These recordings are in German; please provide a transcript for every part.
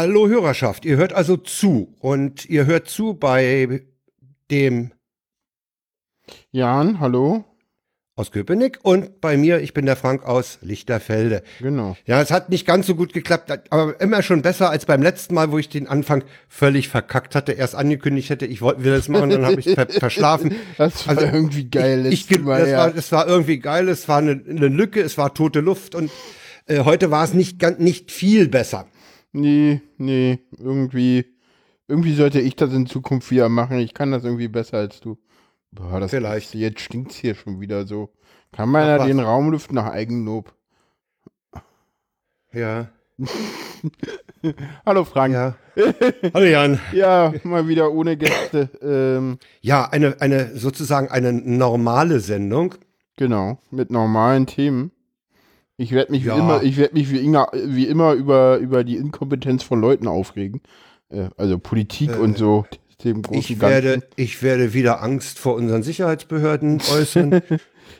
Hallo Hörerschaft, ihr hört also zu und ihr hört zu bei dem Jan, hallo. aus Köpenick und bei mir, ich bin der Frank aus Lichterfelde. Genau. Ja, es hat nicht ganz so gut geklappt, aber immer schon besser als beim letzten Mal, wo ich den Anfang völlig verkackt hatte, erst angekündigt hätte, ich wollte will das machen, dann habe ich ver verschlafen. Das war Also, irgendwie geil. Ich, ich, Mal, das, ja. war, das war irgendwie geil, es war eine, eine Lücke, es war tote Luft und äh, heute war es nicht, ganz- nicht viel besser. Nee, nee, irgendwie, irgendwie sollte ich das in Zukunft wieder machen. Ich kann das irgendwie besser als du. Boah, das Vielleicht. Jetzt stinkt's hier schon wieder so. Kann man ja den Raum lüften nach Eigenlob. Ja, Hallo Frank. ja. Hallo Jan. Ja, mal wieder ohne Gäste. ähm, Ja, eine, eine sozusagen eine normale Sendung. genau, mit normalen Themen. Ich werde mich Ja. wie immer, ich werde mich wie, Inga, wie immer über, über die Inkompetenz von Leuten aufregen. Äh, also Politik Äh, und so. Dem großen Ich werde, Ganzen. ich werde wieder Angst vor unseren Sicherheitsbehörden äußern.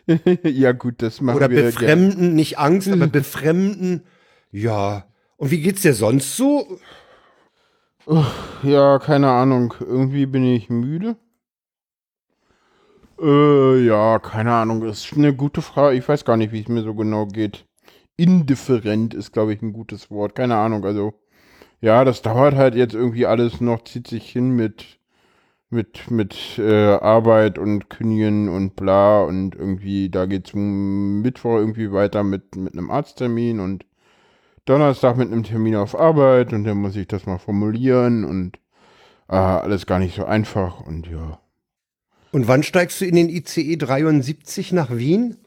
ja, gut, das machen Oder wir. befremden, nicht Angst, aber befremden. Ja. Und wie geht's dir sonst so? Ja, keine Ahnung. Irgendwie bin ich müde. Äh, ja, keine Ahnung. Das ist eine gute Frage. Ich weiß gar nicht, wie es mir so genau geht. Indifferent ist, glaube ich, ein gutes Wort. Keine Ahnung. Also, ja, das dauert halt jetzt irgendwie alles noch, zieht sich hin mit, mit, mit äh, Arbeit und Kündigen und bla. Und irgendwie, da geht's m- Mittwoch irgendwie weiter mit, mit einem Arzttermin und Donnerstag mit einem Termin auf Arbeit und dann muss ich das mal formulieren und ah, alles gar nicht so einfach und ja. Und wann steigst du in den ICE 73 nach Wien?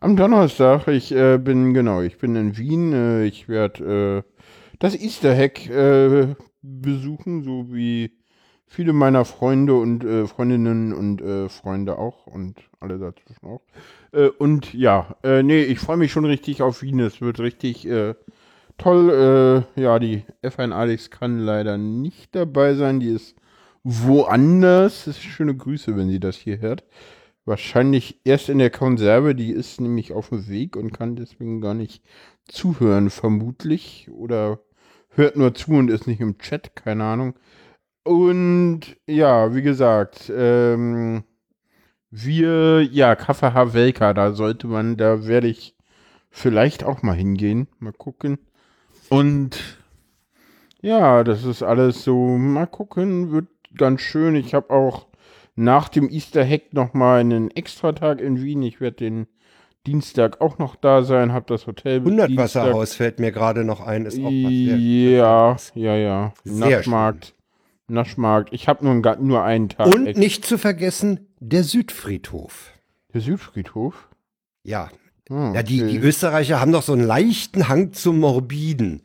Am Donnerstag, ich äh, bin, genau, ich bin in Wien, äh, ich werde äh, das Easter Hack äh, besuchen, so wie viele meiner Freunde und äh, Freundinnen und äh, Freunde auch und alle dazwischen auch. Und ja, nee, ich freue mich schon richtig auf Wien, es wird richtig toll. Ja, die F1 Alex kann leider nicht dabei sein, die ist woanders. Schöne Grüße, wenn sie das hier hört. Wahrscheinlich erst in der Konserve, die ist nämlich auf dem Weg und kann deswegen gar nicht zuhören, vermutlich. Oder hört nur zu und ist nicht im Chat, keine Ahnung. Und ja, wie gesagt, ähm, wir, ja, KVH Welka, da sollte man, da werde ich vielleicht auch mal hingehen. Mal gucken. Und ja, das ist alles so, mal gucken, wird ganz schön. Ich habe auch nach dem Easter Hack nochmal einen Extratag in Wien. Ich werde den Dienstag auch noch da sein, habe das Hotel bis Hundertwasserhaus fällt mir gerade noch ein. Ist auch was sehr- Ja, ja, ja. Sehr Naschmarkt. Naschmarkt. Ich habe nur, nur einen Tag. Und Ex- nicht zu vergessen, der Südfriedhof. Der Südfriedhof? Ja. Ah, Ja, die, okay. die Österreicher haben doch so einen leichten Hang zum Morbiden.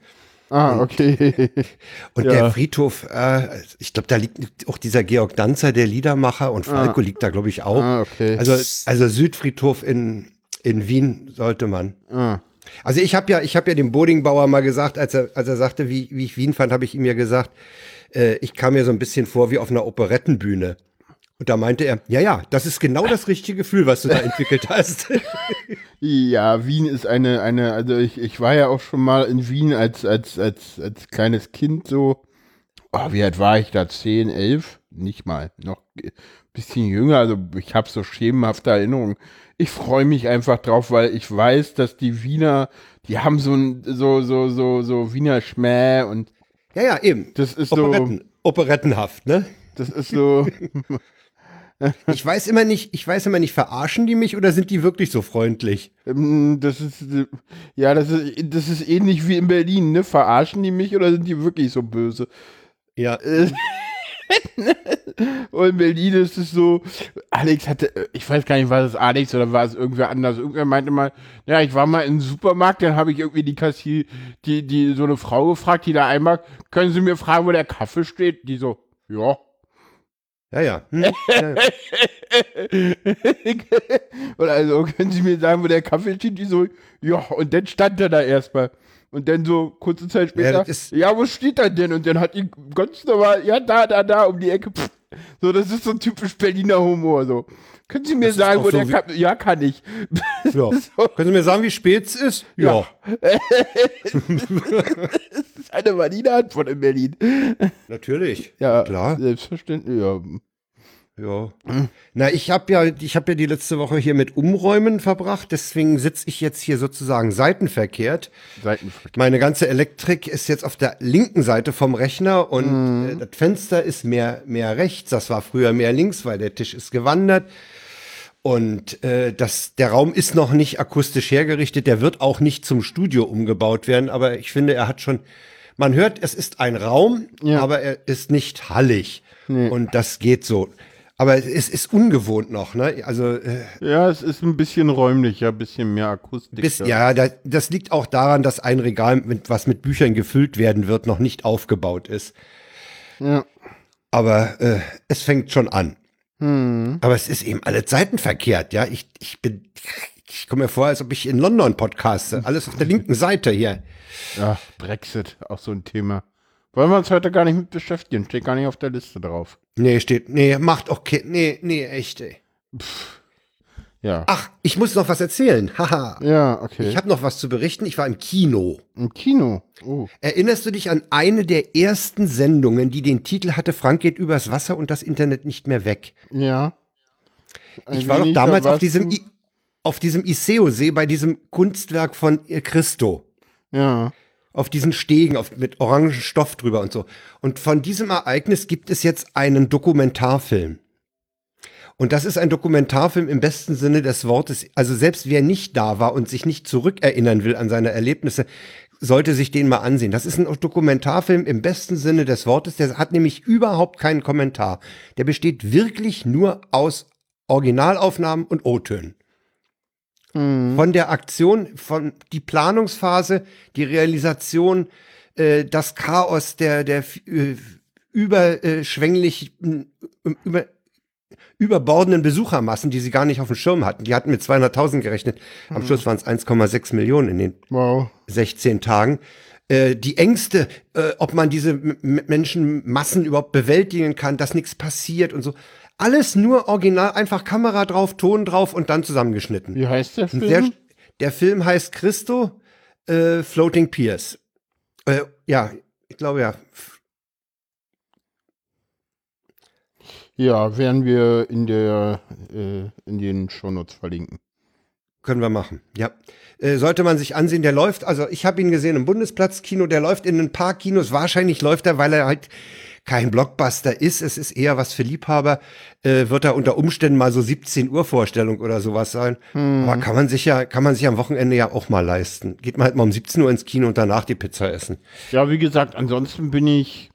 Ah, okay. Und Ja. der Friedhof, äh, ich glaube, da liegt auch dieser Georg Danzer, der Liedermacher, und Falco liegt da, glaube ich, auch. ah, okay. Also, also Südfriedhof in, in Wien sollte man. ah. Also ich habe ja, ich habe ja dem Bodingbauer mal gesagt, als er, als er sagte, wie, wie ich Wien fand, habe ich ihm ja gesagt, äh, ich kam mir so ein bisschen vor wie auf einer Operettenbühne. Und da meinte er, ja, ja, das ist genau das richtige Gefühl, was du da entwickelt hast. Ja, Wien ist eine, eine, also ich, ich war ja auch schon mal in Wien als, als, als, als kleines Kind so. Oh, wie alt war ich da? Zehn, elf? Nicht mal. Noch ein bisschen jünger, also ich habe so schemenhafte Erinnerungen. Ich freue mich einfach drauf, weil ich weiß, dass die Wiener, die haben so ein, so, so, so, so Wiener Schmäh und ja, ja, eben. das ist so, Operetten, operettenhaft, ne? das ist so, Ich weiß immer nicht, ich weiß immer nicht, verarschen die mich oder sind die wirklich so freundlich? Ähm, Das ist, ja, das ist, das ist ähnlich wie in Berlin, ne? Verarschen die mich oder sind die wirklich so böse? Ja, Äh, Und in Berlin ist es so, Alex hatte, ich weiß gar nicht, war das Alex oder war es irgendwer anders? Irgendwer meinte mal, ja, ich war mal im Supermarkt, dann habe ich irgendwie die Kassier, die, die, so eine Frau gefragt, die da einmal, können Sie mir fragen, wo der Kaffee steht? Die so, ja. Ja, ja. Hm? ja, ja. Oder also, können Sie mir sagen, wo der Kaffee steht? Die so, ja, und dann stand er da erstmal. Und dann so kurze Zeit Ja, später, ist- ja, wo steht er denn? Und dann hat die ganz normal, ja, da, da, da, um die Ecke. Pff. So, das ist so ein typisch Berliner Humor. So. Können Sie mir Das sagen, wo so der kann? Ja, kann ich. Ja. Können Sie mir sagen, wie spät es ist? Ja. Das ist eine valide Antwort in Berlin. Natürlich. Ja, Klar. Selbstverständlich. Ja. Ja. Na, ich habe ja, ich habe ja die letzte Woche hier mit Umräumen verbracht, deswegen sitze ich jetzt hier sozusagen seitenverkehrt. Seitenverkehr. Meine ganze Elektrik ist jetzt auf der linken Seite vom Rechner und äh, das Fenster ist mehr, mehr rechts. Das war früher mehr links, weil der Tisch ist gewandert. Und äh, das, der Raum ist noch nicht akustisch hergerichtet. Der wird auch nicht zum Studio umgebaut werden. Aber ich finde, er hat schon. Man hört, es ist ein Raum, Ja. aber er ist nicht hallig. Und das geht so. Aber es ist ungewohnt noch, ne? Also äh, Ja, es ist ein bisschen räumlicher, ein bisschen mehr Akustik. bis, ja, da, das liegt auch daran, dass ein Regal, mit, was mit Büchern gefüllt werden wird, noch nicht aufgebaut ist. ja. Aber äh, es fängt schon an. Hm. Aber es ist eben alle Zeiten verkehrt, ja. Ich, ich bin, ich komme mir vor, als ob ich in London podcaste. Alles auf der linken Seite hier. ja, Brexit, auch so ein Thema. Wollen wir uns heute gar nicht mit beschäftigen, steht gar nicht auf der Liste drauf. Nee, steht, nee, macht okay, nee, nee, echt, ey. Ja. Ach, ich muss noch was erzählen. Haha. Ja, okay. Ich habe noch was zu berichten. Ich war im Kino. Im Kino. Oh. Erinnerst du dich an eine der ersten Sendungen, die den Titel hatte, Frank geht übers Wasser und das Internet nicht mehr weg? Ja. Ein Ich war doch damals auf diesem, I auf diesem Iseo-See bei diesem Kunstwerk von äh, Christo. Ja. Auf diesen Stegen auf, mit orangen Stoff drüber und so. Und von diesem Ereignis gibt es jetzt einen Dokumentarfilm. Und das ist ein Dokumentarfilm im besten Sinne des Wortes. Also selbst wer nicht da war und sich nicht zurückerinnern will an seine Erlebnisse, sollte sich den mal ansehen. Das ist ein Dokumentarfilm im besten Sinne des Wortes. Der hat nämlich überhaupt keinen Kommentar. Der besteht wirklich nur aus Originalaufnahmen und O-Tönen. Von der Aktion, von die Planungsphase, die Realisation, äh, das Chaos der, der äh, überschwänglichen, äh, über, überbordenden Besuchermassen, die sie gar nicht auf dem Schirm hatten. Die hatten mit 200.000 gerechnet. Am Schluss waren es 1,6 Millionen in den Wow. 16 Tagen. Äh, die Ängste, äh, ob man diese Menschenmassen überhaupt bewältigen kann, dass nichts passiert und so. Alles nur original, einfach Kamera drauf, Ton drauf und dann zusammengeschnitten. Wie heißt der Film? Sehr, der Film heißt Christo äh, Floating Piers. Äh, ja, ich glaube ja. ja, werden wir in der äh, in den Shownotes verlinken. Können wir machen, ja. Äh, sollte man sich ansehen, der läuft, also ich habe ihn gesehen im Bundesplatzkino, der läuft in ein paar Kinos, wahrscheinlich läuft er, weil er halt kein Blockbuster ist, es ist eher was für Liebhaber, äh, wird er unter Umständen mal so 17 Uhr Vorstellung oder sowas sein. Aber kann man sich ja, kann man sich am Wochenende ja auch mal leisten. Geht man halt mal um 17 Uhr ins Kino und danach die Pizza essen. Ja, wie gesagt, ansonsten bin ich,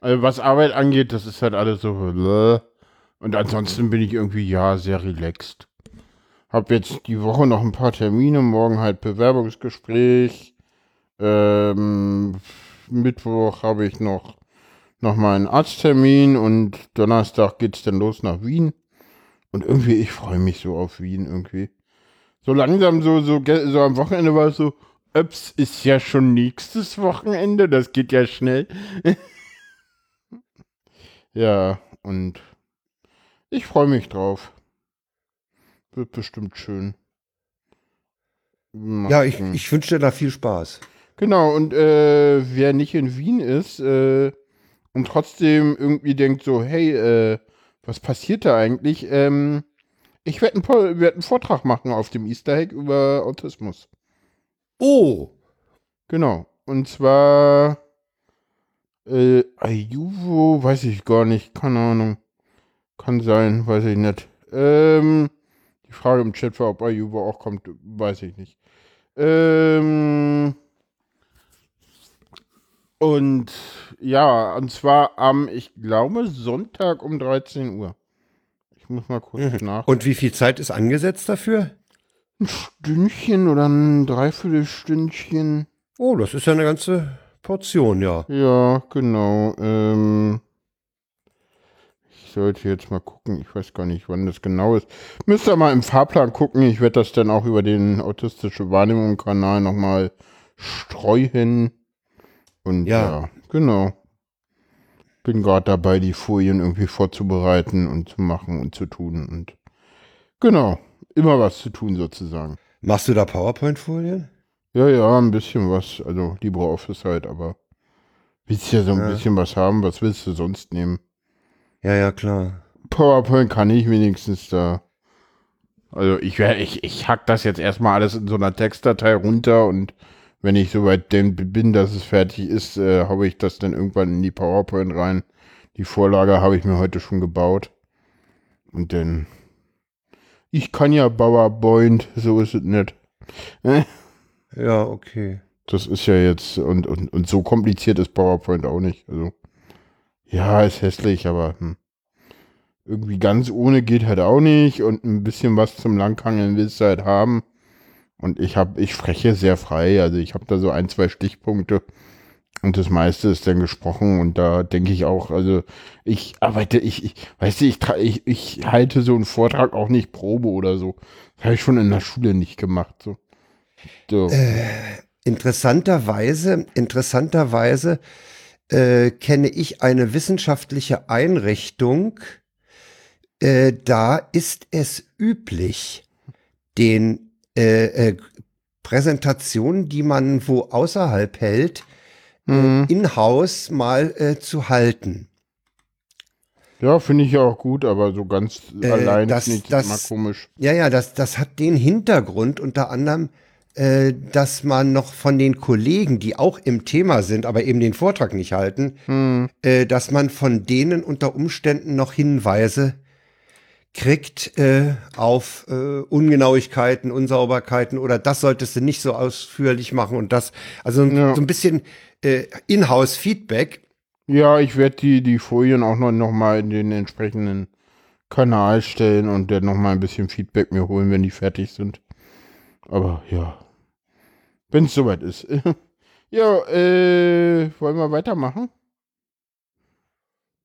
also was Arbeit angeht, das ist halt alles so. bläh. Und ansonsten bin ich irgendwie, ja, sehr relaxed. Hab jetzt die Woche noch ein paar Termine, morgen halt Bewerbungsgespräch. Ähm, Mittwoch habe ich noch, noch mal einen Arzttermin und Donnerstag geht's dann los nach Wien. Und irgendwie, ich freue mich so auf Wien irgendwie. So langsam, so, so, so am Wochenende war es so, ups, ist ja schon nächstes Wochenende, das geht ja schnell. ja, und ich freue mich drauf. Wird bestimmt schön. Mal Ja, ich, ich wünsche dir da viel Spaß. Genau, und äh, wer nicht in Wien ist äh, und trotzdem irgendwie denkt so, hey, äh, was passiert da eigentlich? Ähm, ich werde einen, werd einen Vortrag machen auf dem Easter Egg über Autismus. Oh, Genau. Und zwar äh, Ayuvo, weiß ich gar nicht, keine Ahnung. Kann sein, weiß ich nicht. Ähm, die Frage im Chat war, ob Ayuvo auch kommt, weiß ich nicht. Ähm, und ja, und zwar am, ich glaube, Sonntag um 13 Uhr. Ich muss mal kurz nach. und wie viel Zeit ist angesetzt dafür? Ein Stündchen oder ein Dreiviertelstündchen. Oh, das ist ja eine ganze Portion, ja. Ja, genau. Ähm, ich sollte jetzt mal gucken. Ich weiß gar nicht, wann das genau ist. Müsst ihr mal im Fahrplan gucken. Ich werde das dann auch über den autistische Wahrnehmung Kanal nochmal streuen. Und ja, Ja. Genau. bin gerade dabei, die Folien irgendwie vorzubereiten und zu machen und zu tun. Und genau, immer was zu tun sozusagen. Machst du da PowerPoint-Folien? Ja, ja, ein bisschen was. Also LibreOffice halt, aber willst ja so ein Ja. bisschen was haben. Was willst du sonst nehmen? Ja, ja, klar. PowerPoint kann ich wenigstens da. Also ich ich, ich hack das jetzt erstmal alles in so einer Textdatei runter und wenn ich soweit bin, dass es fertig ist, äh, haue ich das dann irgendwann in die PowerPoint rein. Die Vorlage habe ich mir heute schon gebaut. Und dann. Ich kann ja PowerPoint, so ist es nicht. Ja, okay. Das ist ja jetzt, und, und, und so kompliziert ist PowerPoint auch nicht. Also, ja, ist hässlich, aber hm. irgendwie ganz ohne geht halt auch nicht und ein bisschen was zum Langhangeln willst du halt haben. Und ich habe, ich spreche sehr frei, also ich habe da so ein, zwei Stichpunkte und das meiste ist dann gesprochen und da denke ich auch, also ich arbeite, ich, ich weißt du, ich, ich, ich halte so einen Vortrag auch nicht Probe oder so. Das habe ich schon in der Schule nicht gemacht, so. So. Interessanterweise, interessanterweise äh, kenne ich eine wissenschaftliche Einrichtung, äh, da ist es üblich, den äh, äh, Präsentationen, die man wo außerhalb hält, Mhm. äh, in-house mal äh, zu halten. Ja, finde ich ja auch gut, aber so ganz Äh, allein das- ich das- immer komisch. Ja, ja, das, das hat den Hintergrund unter anderem, äh, dass man noch von den Kollegen, die auch im Thema sind, aber eben den Vortrag nicht halten, Hm. äh, dass man von denen unter Umständen noch Hinweise kriegt äh, auf äh, Ungenauigkeiten, Unsauberkeiten oder das solltest du nicht so ausführlich machen und das, also Ja. so ein bisschen äh, Inhouse-Feedback. Ja, ich werde die, die Folien auch noch, noch mal in den entsprechenden Kanal stellen und dann noch mal ein bisschen Feedback mir holen, wenn die fertig sind. Aber ja, wenn es soweit ist. ja, äh, wollen wir weitermachen?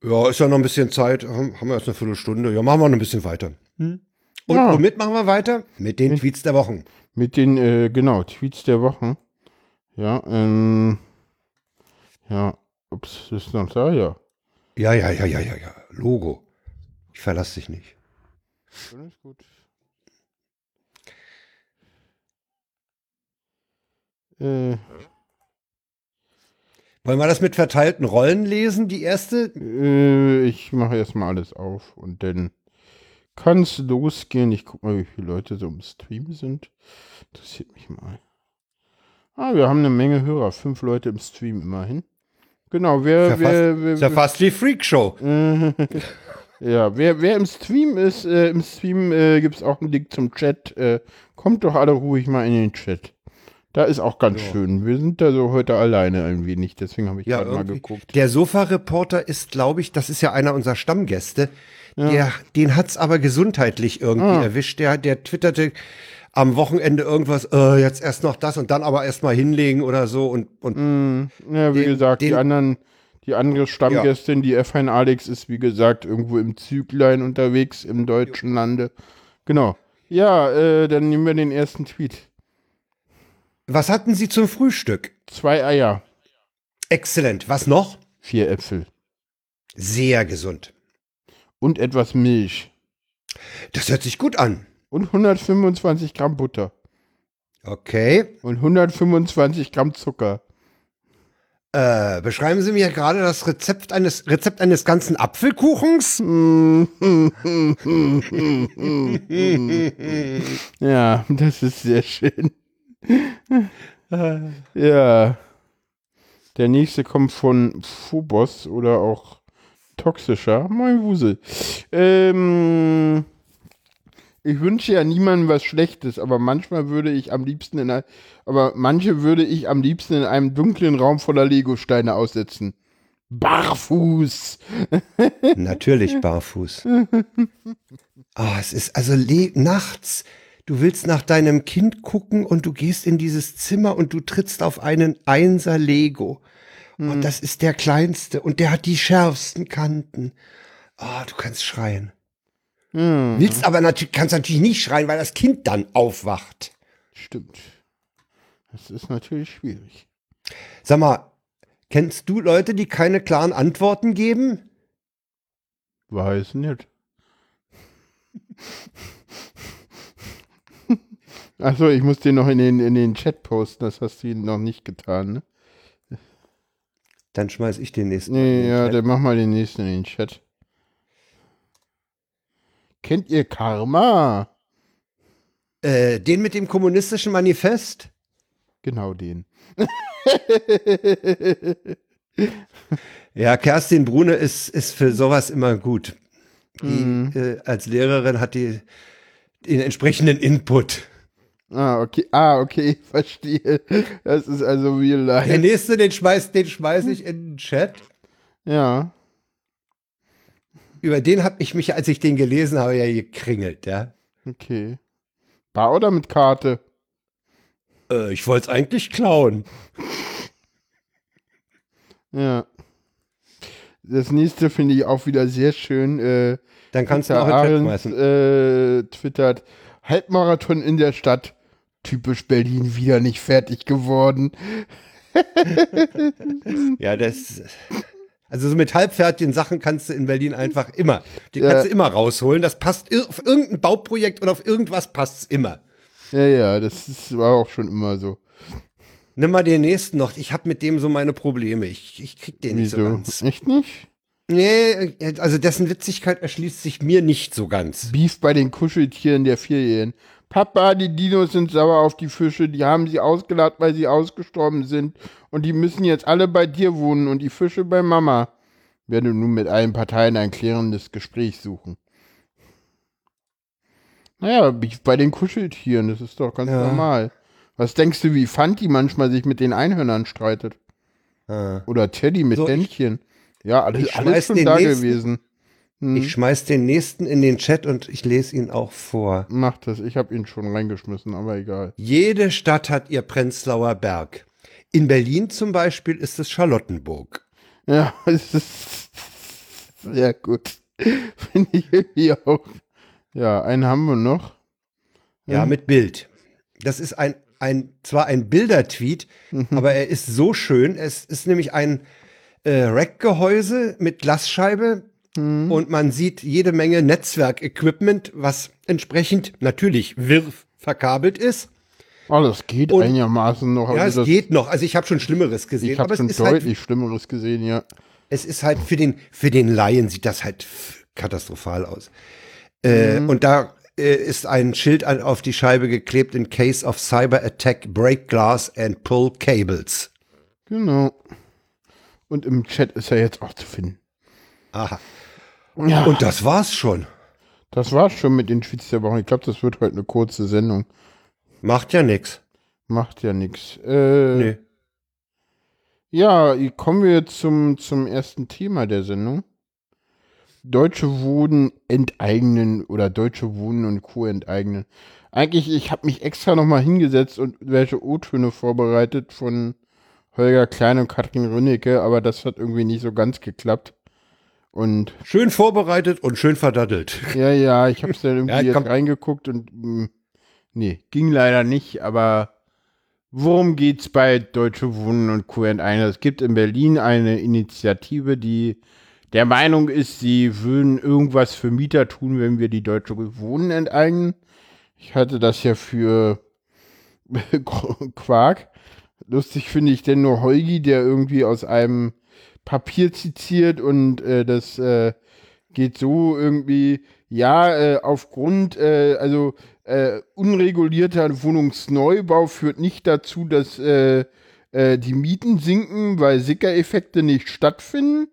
Ja, ist ja noch ein bisschen Zeit, haben wir erst eine Viertelstunde. Ja, machen wir noch ein bisschen weiter. Und Ja. womit machen wir weiter? Mit den Tweets der Wochen. Mit den, äh, genau, Tweets der Woche. Ja, ähm, ja, ups, ist noch da, ja. Ja, ja, ja, ja, ja, ja. Logo. Ich verlasse dich nicht. Alles gut. Äh, Wollen wir das mit verteilten Rollen lesen, die erste? äh, ich mache erstmal alles auf und dann kann es losgehen. Ich guck mal, wie viele Leute so im Stream sind. Interessiert mich mal. Ah, wir haben eine Menge Hörer. Fünf Leute im Stream immerhin. Genau, wer, Ist ja wer, fast, wer, ist ja fast wie Freakshow. Ja, wer, wer im Stream ist, äh, im Stream äh, gibt es auch einen Link zum Chat. Äh, kommt doch alle ruhig mal in den Chat. Da ist auch ganz Ja. schön. Wir sind da so heute alleine ein wenig, deswegen habe ich Ja, gerade mal geguckt. Der Sofa-Reporter ist, glaube ich, das ist ja einer unserer Stammgäste. Der, den hat's aber gesundheitlich irgendwie Ah. erwischt. Der, der twitterte am Wochenende irgendwas, äh, jetzt erst noch das und dann aber erst mal hinlegen oder so. Und, und Mm, ja, wie Den- gesagt, die den- anderen, die andere Stammgästin, die F1 Alex, ist wie gesagt irgendwo im Züglein unterwegs im deutschen Lande. Genau. Ja, äh, dann nehmen wir den ersten Tweet. Was hatten Sie zum Frühstück? Zwei Eier, Exzellent. Was noch? vier Äpfel Sehr gesund. und etwas Milch Das hört sich gut an. und 125 Gramm Butter Okay. und 125 Gramm Zucker. Äh, beschreiben Sie mir gerade das Rezept eines, Rezept eines ganzen Apfelkuchens? Ja, das ist sehr schön. Ja. Der nächste kommt von Phobos oder auch toxischer. Mein Wusel. Ähm, ich wünsche ja niemandem was Schlechtes, aber manchmal würde ich am liebsten in ein, aber manche würde ich am liebsten in einem dunklen Raum voller Legosteine aussetzen. Barfuß. Natürlich barfuß. Ah, es ist also nachts. Du willst nach deinem Kind gucken und du gehst in dieses Zimmer und du trittst auf einen Einser Lego. Und das ist der kleinste und der hat die schärfsten Kanten. Ah, du kannst schreien. Hm, Willst aber natürlich, kannst natürlich nicht schreien, weil das Kind dann aufwacht. stimmt. Das ist natürlich schwierig. Sag mal, Kennst du Leute, die keine klaren Antworten geben? Weiß nicht. Achso, ich muss dir noch in den, in den Chat posten, das hast du noch nicht getan, ne? Dann schmeiß ich den nächsten. Nee, den ja, Chat. dann mach mal den nächsten in den Chat. Kennt ihr Karma? Äh, den mit dem kommunistischen Manifest? Genau den. Ja, Kerstin Brune ist, ist für sowas immer gut. Die Mhm. äh, als Lehrerin hat die den entsprechenden Input. Ah, okay. Ah, okay, verstehe. Das ist also real Der life. nächste, den schmeiß, den schmeiß ich in den Chat. Ja. Über den habe ich mich, als ich den gelesen habe, ja gekringelt, ja. Okay. Bar oder mit Karte? Äh, ich wollte es eigentlich klauen. Ja. Das nächste finde ich auch wieder sehr schön. Äh, Dann kannst du Peter auch Chat Ahrens, schmeißen. äh, twittert, Halbmarathon in der Stadt. Typisch Berlin wieder nicht fertig geworden. Ja, das. Also so mit halbfertigen Sachen kannst du in Berlin einfach immer. Die Ja. kannst du immer rausholen. Das passt auf irgendein Bauprojekt oder auf irgendwas passt es immer. Ja, ja, das ist, war auch schon immer so. Nimm mal den nächsten noch. Ich habe mit dem so meine Probleme. Ich, ich krieg den nicht so ganz. Echt nicht? Nee, also dessen Witzigkeit erschließt sich mir nicht so ganz. Beef bei den Kuscheltieren der Vierjährigen. Papa, die Dinos sind sauer auf die Fische, die haben sie ausgeladen, weil sie ausgestorben sind. Und die müssen jetzt alle bei dir wohnen und die Fische bei Mama. Werde nun mit allen Parteien ein klärendes Gespräch suchen. Naja, bei den Kuscheltieren, das ist doch ganz Ja. normal. Was denkst du, wie Fanti manchmal sich mit den Einhörnern streitet? Ah. Oder Teddy mit So, Händchen? Ja, alles, alles schon da nächsten. gewesen. Hm. Ich schmeiß den nächsten in den Chat und ich lese ihn auch vor. Mach das, ich habe ihn schon reingeschmissen, aber egal. Jede Stadt hat ihr Prenzlauer Berg. In Berlin zum Beispiel ist es Charlottenburg. Ja, es ist sehr gut. Finde ich irgendwie auch. Ja, einen haben wir noch. Ja, Mhm. mit Bild. Das ist ein, ein zwar ein Bildertweet, Mhm. aber er ist so schön. Es ist nämlich ein äh, Rack-Gehäuse mit Glasscheibe Mhm. und man sieht jede Menge Netzwerkequipment, was entsprechend natürlich wirr verkabelt ist. Oh, das geht Und- einigermaßen noch. Ja, es also das, geht noch. Also ich habe schon Schlimmeres gesehen, Ich habe es schon halt, deutlich Schlimmeres gesehen, ja. es ist halt für den für den Laien sieht das halt katastrophal aus. Äh, Mhm. Und da äh, ist ein Schild auf die Scheibe geklebt: In case of cyber attack, break glass and pull cables. Genau. Und im Chat ist er jetzt auch zu finden. Aha. Ja, Und das war's schon. das war's schon mit den Tweets der Woche. Ich glaube, das wird heute eine kurze Sendung. Macht ja nix. Macht ja nichts. Äh, Nee. Ja, kommen wir zum, zum ersten Thema der Sendung. Deutsche Wohnen enteignen oder Deutsche Wohnen und Co. enteignen. Eigentlich, ich habe mich extra nochmal hingesetzt und welche O-Töne vorbereitet von Holger Klein und Katrin Rünnecke, aber das hat irgendwie nicht so ganz geklappt. Und Schön vorbereitet und schön verdattelt. ja, ja, ich habe es dann irgendwie Ja, jetzt reingeguckt und mh, nee, ging leider nicht, aber worum geht's bei Deutsche Wohnen und Co. enteignen? Es gibt in Berlin eine Initiative, die der Meinung ist, sie würden irgendwas für Mieter tun, wenn wir die Deutsche Wohnen enteignen. Ich hatte das ja für Quark. Lustig finde ich denn nur Holgi, der irgendwie aus einem Papier zitiert und äh, das äh, geht so irgendwie, ja, äh, aufgrund, äh, also äh, unregulierter Wohnungsneubau führt nicht dazu, dass äh, die Mieten sinken, weil Sickereffekte nicht stattfinden.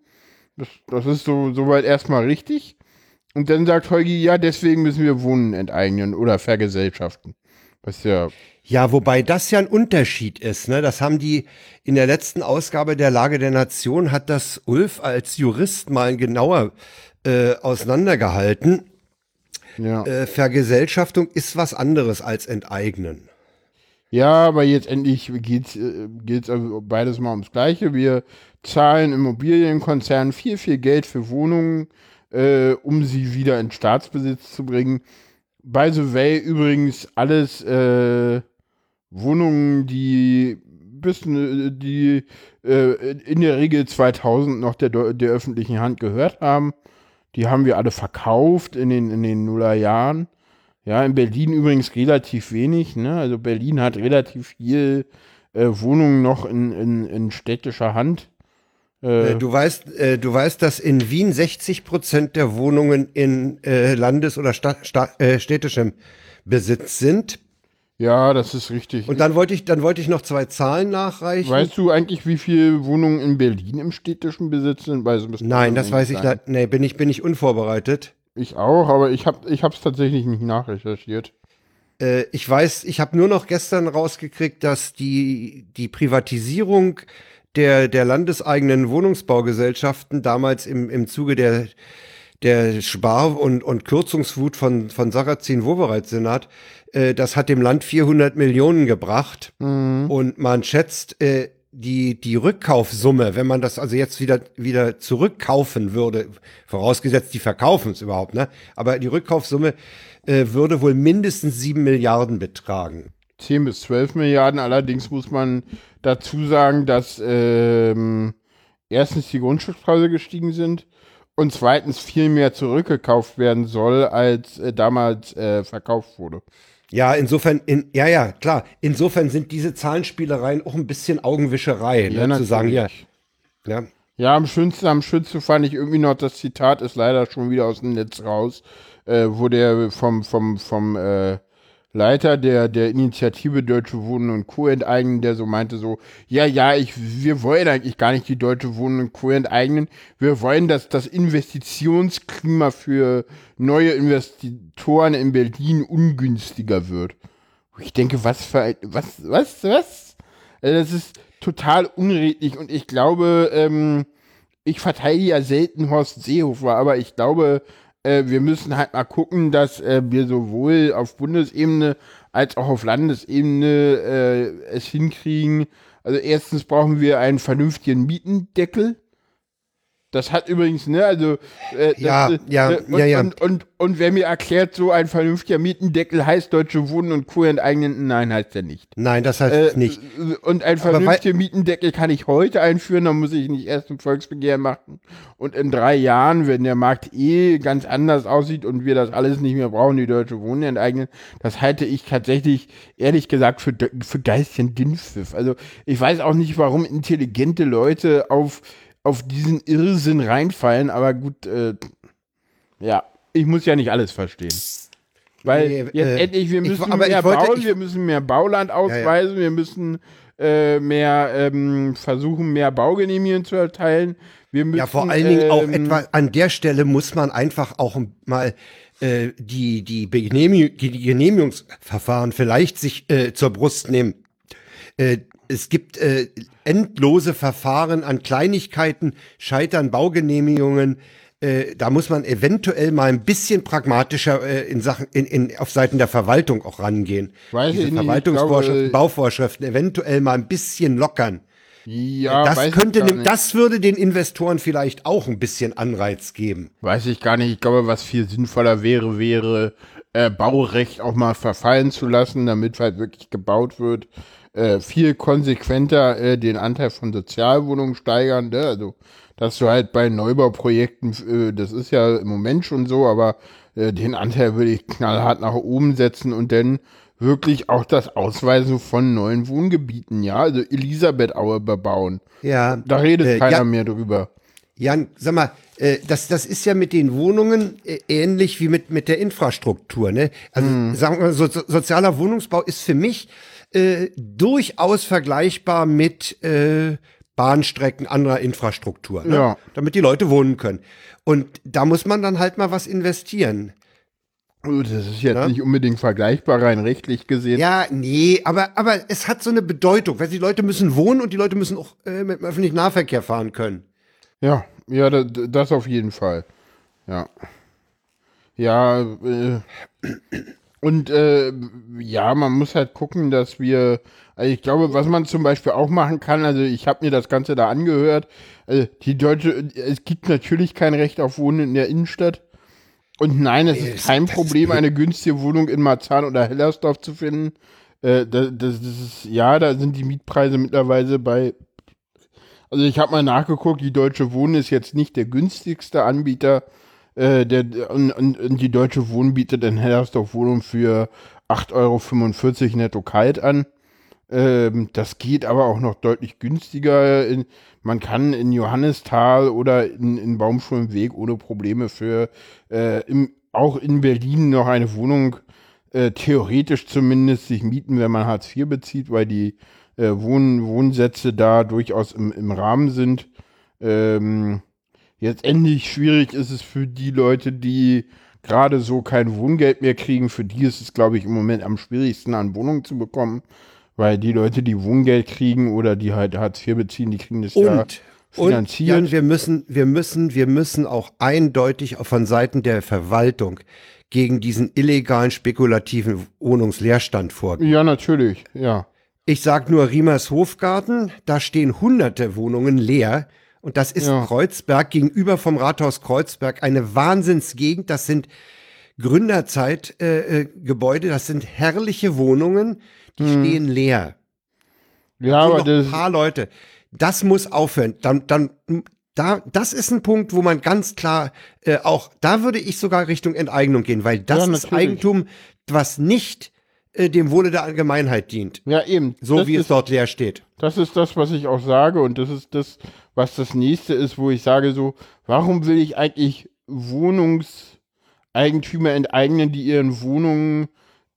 Das, das ist so soweit erstmal richtig. Und dann sagt Holgi, ja, deswegen müssen wir Wohnen enteignen oder vergesellschaften. Was ja, Ja, wobei das ja ein Unterschied ist. Ne? Das haben die in der letzten Ausgabe der Lage der Nation, hat das Ulf als Jurist mal genauer äh, auseinandergehalten. ja. Äh, Vergesellschaftung ist was anderes als Enteignen. Ja, aber jetzt endlich geht's, äh, geht's also beides mal ums Gleiche. Wir zahlen Immobilienkonzernen viel, viel Geld für Wohnungen, äh, um sie wieder in Staatsbesitz zu bringen. By the way, übrigens alles äh, Wohnungen, die bis äh, die äh, in der Regel 2000 noch der, der öffentlichen Hand gehört haben. Die haben wir alle verkauft in den, in den Nullerjahren. Ja, in Berlin übrigens relativ wenig. Ne? Also Berlin hat relativ viel äh, Wohnungen noch in, in, in städtischer Hand. Äh, du weißt, äh, du weißt, dass in Wien 60 Prozent der Wohnungen in äh, Landes- oder Sta Sta äh, städtischem Besitz sind. Ja, das ist richtig. Und dann wollte ich, dann wollte ich noch zwei Zahlen nachreichen. Weißt du eigentlich, wie viele Wohnungen in Berlin im städtischen Besitz sind? Weil Nein, das weiß ich nicht. Nee, bin ich, bin ich unvorbereitet. Ich auch, aber ich habe ich es tatsächlich nicht nachrecherchiert. Äh, ich weiß, ich habe nur noch gestern rausgekriegt, dass die, die Privatisierung der, der landeseigenen Wohnungsbaugesellschaften damals im, im Zuge der, der Spar- und, und Kürzungswut von, von Sarrazin Wowereit-Senat, äh, das hat dem Land 400 Millionen gebracht. Mhm. Und man schätzt, äh, die, die Rückkaufsumme, wenn man das also jetzt wieder, wieder zurückkaufen würde, vorausgesetzt, die verkaufen es überhaupt, ne? Aber die Rückkaufsumme äh, würde wohl mindestens sieben Milliarden betragen. 10 bis 12 Milliarden. Allerdings muss man dazu sagen, dass ähm, erstens die Grundstückspreise gestiegen sind und zweitens viel mehr zurückgekauft werden soll, als äh, damals äh, verkauft wurde. Ja, insofern, in, ja, ja, klar. Insofern sind diese Zahlenspielereien auch ein bisschen Augenwischerei, ne, ja, zu sagen, ja. Ja. Ja, am schönsten, am schönsten fand ich irgendwie noch das Zitat, ist leider schon wieder aus dem Netz raus, äh, wo der vom, vom, vom äh, Leiter der, der Initiative Deutsche Wohnen und Co. enteignen, der so meinte so, ja, ja, ich, wir wollen eigentlich gar nicht die Deutsche Wohnen und Co. enteignen. Wir wollen, dass das Investitionsklima für neue Investitoren in Berlin ungünstiger wird. Ich denke, was für, was, was, was? Also das ist total unredlich und ich glaube, ähm, ich verteidige ja selten Horst Seehofer, aber ich glaube, äh, wir müssen halt mal gucken, dass äh, wir sowohl auf Bundesebene als auch auf Landesebene äh, es hinkriegen. Also erstens brauchen wir einen vernünftigen Mietendeckel. Das hat übrigens, ne, also äh, ja, das, ja, äh, und, ja, ja. Und, und, und, wer mir erklärt, so ein vernünftiger Mietendeckel heißt Deutsche Wohnen und Co. enteignen, nein, heißt er nicht. Nein, das heißt äh, nicht. Und ein vernünftiger Mietendeckel kann ich heute einführen, dann muss ich nicht erst ein Volksbegehren machen. Und in drei Jahren, wenn der Markt eh ganz anders aussieht und wir das alles nicht mehr brauchen, die Deutsche Wohnen enteignen, das halte ich tatsächlich, ehrlich gesagt, für, für geistigen Dünnpfiff. Also ich weiß auch nicht, warum intelligente Leute auf auf diesen Irrsinn reinfallen, aber gut, äh, ja, ich muss ja nicht alles verstehen. Weil nee, jetzt äh, endlich, wir müssen ich, mehr wollte, bauen, ich, wir müssen mehr Bauland ausweisen, ja, ja. wir müssen äh, mehr ähm, versuchen, mehr Baugenehmigungen zu erteilen. Wir müssen, ja, vor allen Dingen ähm, auch etwa an der Stelle muss man einfach auch mal äh, die, die, Genehmigung, die Genehmigungsverfahren vielleicht sich äh, zur Brust nehmen. Es gibt äh, endlose Verfahren an Kleinigkeiten, scheitern Baugenehmigungen. Äh, da muss man eventuell mal ein bisschen pragmatischer äh, in Sachen in, in, auf Seiten der Verwaltung auch rangehen. Weiß Diese Verwaltungsvorschriften, Bauvorschriften eventuell mal ein bisschen lockern. Ja, das könnte, das würde den Investoren vielleicht auch ein bisschen Anreiz geben. Weiß ich gar nicht. Ich glaube, was viel sinnvoller wäre, wäre äh, Baurecht auch mal verfallen zu lassen, damit halt wirklich gebaut wird äh, viel konsequenter äh, den Anteil von Sozialwohnungen steigern. Ne? Also, dass du halt bei Neubauprojekten, äh, das ist ja im Moment schon so, aber äh, den Anteil würde ich knallhart nach oben setzen und dann wirklich auch das Ausweisen von neuen Wohngebieten, ja, also Elisabethaue bebauen. Ja. Da redet äh, keiner ja, mehr drüber. Jan, sag mal, äh, das, das ist ja mit den Wohnungen äh, ähnlich wie mit, mit der Infrastruktur, ne? Also, mm. sagen wir mal, so, so, sozialer Wohnungsbau ist für mich äh, durchaus vergleichbar mit äh, Bahnstrecken anderer Infrastruktur, ne? ja. damit die Leute wohnen können. Und da muss man dann halt mal was investieren. Das ist jetzt ja? nicht unbedingt vergleichbar, rein rechtlich gesehen. Ja, nee, aber, aber es hat so eine Bedeutung, weil die Leute müssen wohnen und die Leute müssen auch äh, mit dem öffentlichen Nahverkehr fahren können. Ja, ja, das, das auf jeden Fall. Ja. Ja, äh, und äh, ja, man muss halt gucken, dass wir, also ich glaube, was man zum Beispiel auch machen kann, also ich habe mir das Ganze da angehört, also die deutsche, es gibt natürlich kein Recht auf Wohnen in der Innenstadt. Und nein, es ist kein Problem, eine günstige Wohnung in Marzahn oder Hellersdorf zu finden. Äh, das, das, ist, ja, da sind die Mietpreise mittlerweile bei. Also ich habe mal nachgeguckt, die Deutsche Wohnen ist jetzt nicht der günstigste Anbieter. Äh, der, und, und, die Deutsche Wohnen bietet in Hellersdorf Wohnung für 8,45 Euro netto kalt an. Ähm, das geht aber auch noch deutlich günstiger. In, man kann in Johannisthal oder in, in Baumschulenweg ohne Probleme für äh, im, auch in Berlin noch eine Wohnung äh, theoretisch zumindest sich mieten, wenn man Hartz IV bezieht, weil die äh, Wohn Wohnsätze da durchaus im, im Rahmen sind. Ähm, jetzt endlich schwierig ist es für die Leute, die gerade so kein Wohngeld mehr kriegen. Für die ist es, glaube ich, im Moment am schwierigsten, an Wohnungen zu bekommen. Weil die Leute, die Wohngeld kriegen oder die halt Hartz IV beziehen, die kriegen das und, ja finanziert. Und Jan, wir müssen, wir müssen, wir müssen auch eindeutig von Seiten der Verwaltung gegen diesen illegalen spekulativen Wohnungsleerstand vorgehen. Ja, natürlich, ja. Ich sag nur Riemers Hofgarten, da stehen hunderte Wohnungen leer. Und das ist ja. Kreuzberg gegenüber vom Rathaus Kreuzberg eine Wahnsinnsgegend. Das sind Gründerzeitgebäude, äh, äh, das sind herrliche Wohnungen, die hm. stehen leer. Ja, aber das ein paar Leute. Das muss aufhören. Dann, dann, da, das ist ein Punkt, wo man ganz klar äh, auch, da würde ich sogar Richtung Enteignung gehen, weil das ja, ist Eigentum, was nicht äh, dem Wohle der Allgemeinheit dient. Ja, eben. So das wie ist, es dort leer steht. Das ist das, was ich auch sage und das ist das, was das nächste ist, wo ich sage so, warum will ich eigentlich Wohnungseigentümer enteignen, die ihren Wohnungen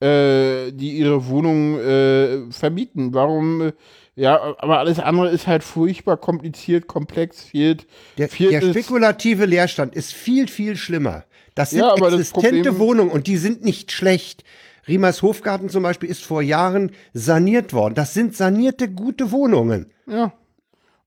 äh, die ihre Wohnung äh, vermieten. Warum? Äh, ja, aber alles andere ist halt furchtbar kompliziert, komplex, fehlt. Der, der spekulative Leerstand ist viel, viel schlimmer. Das sind ja, existente das Wohnungen und die sind nicht schlecht. Riemers Hofgarten zum Beispiel ist vor Jahren saniert worden. Das sind sanierte, gute Wohnungen. Ja.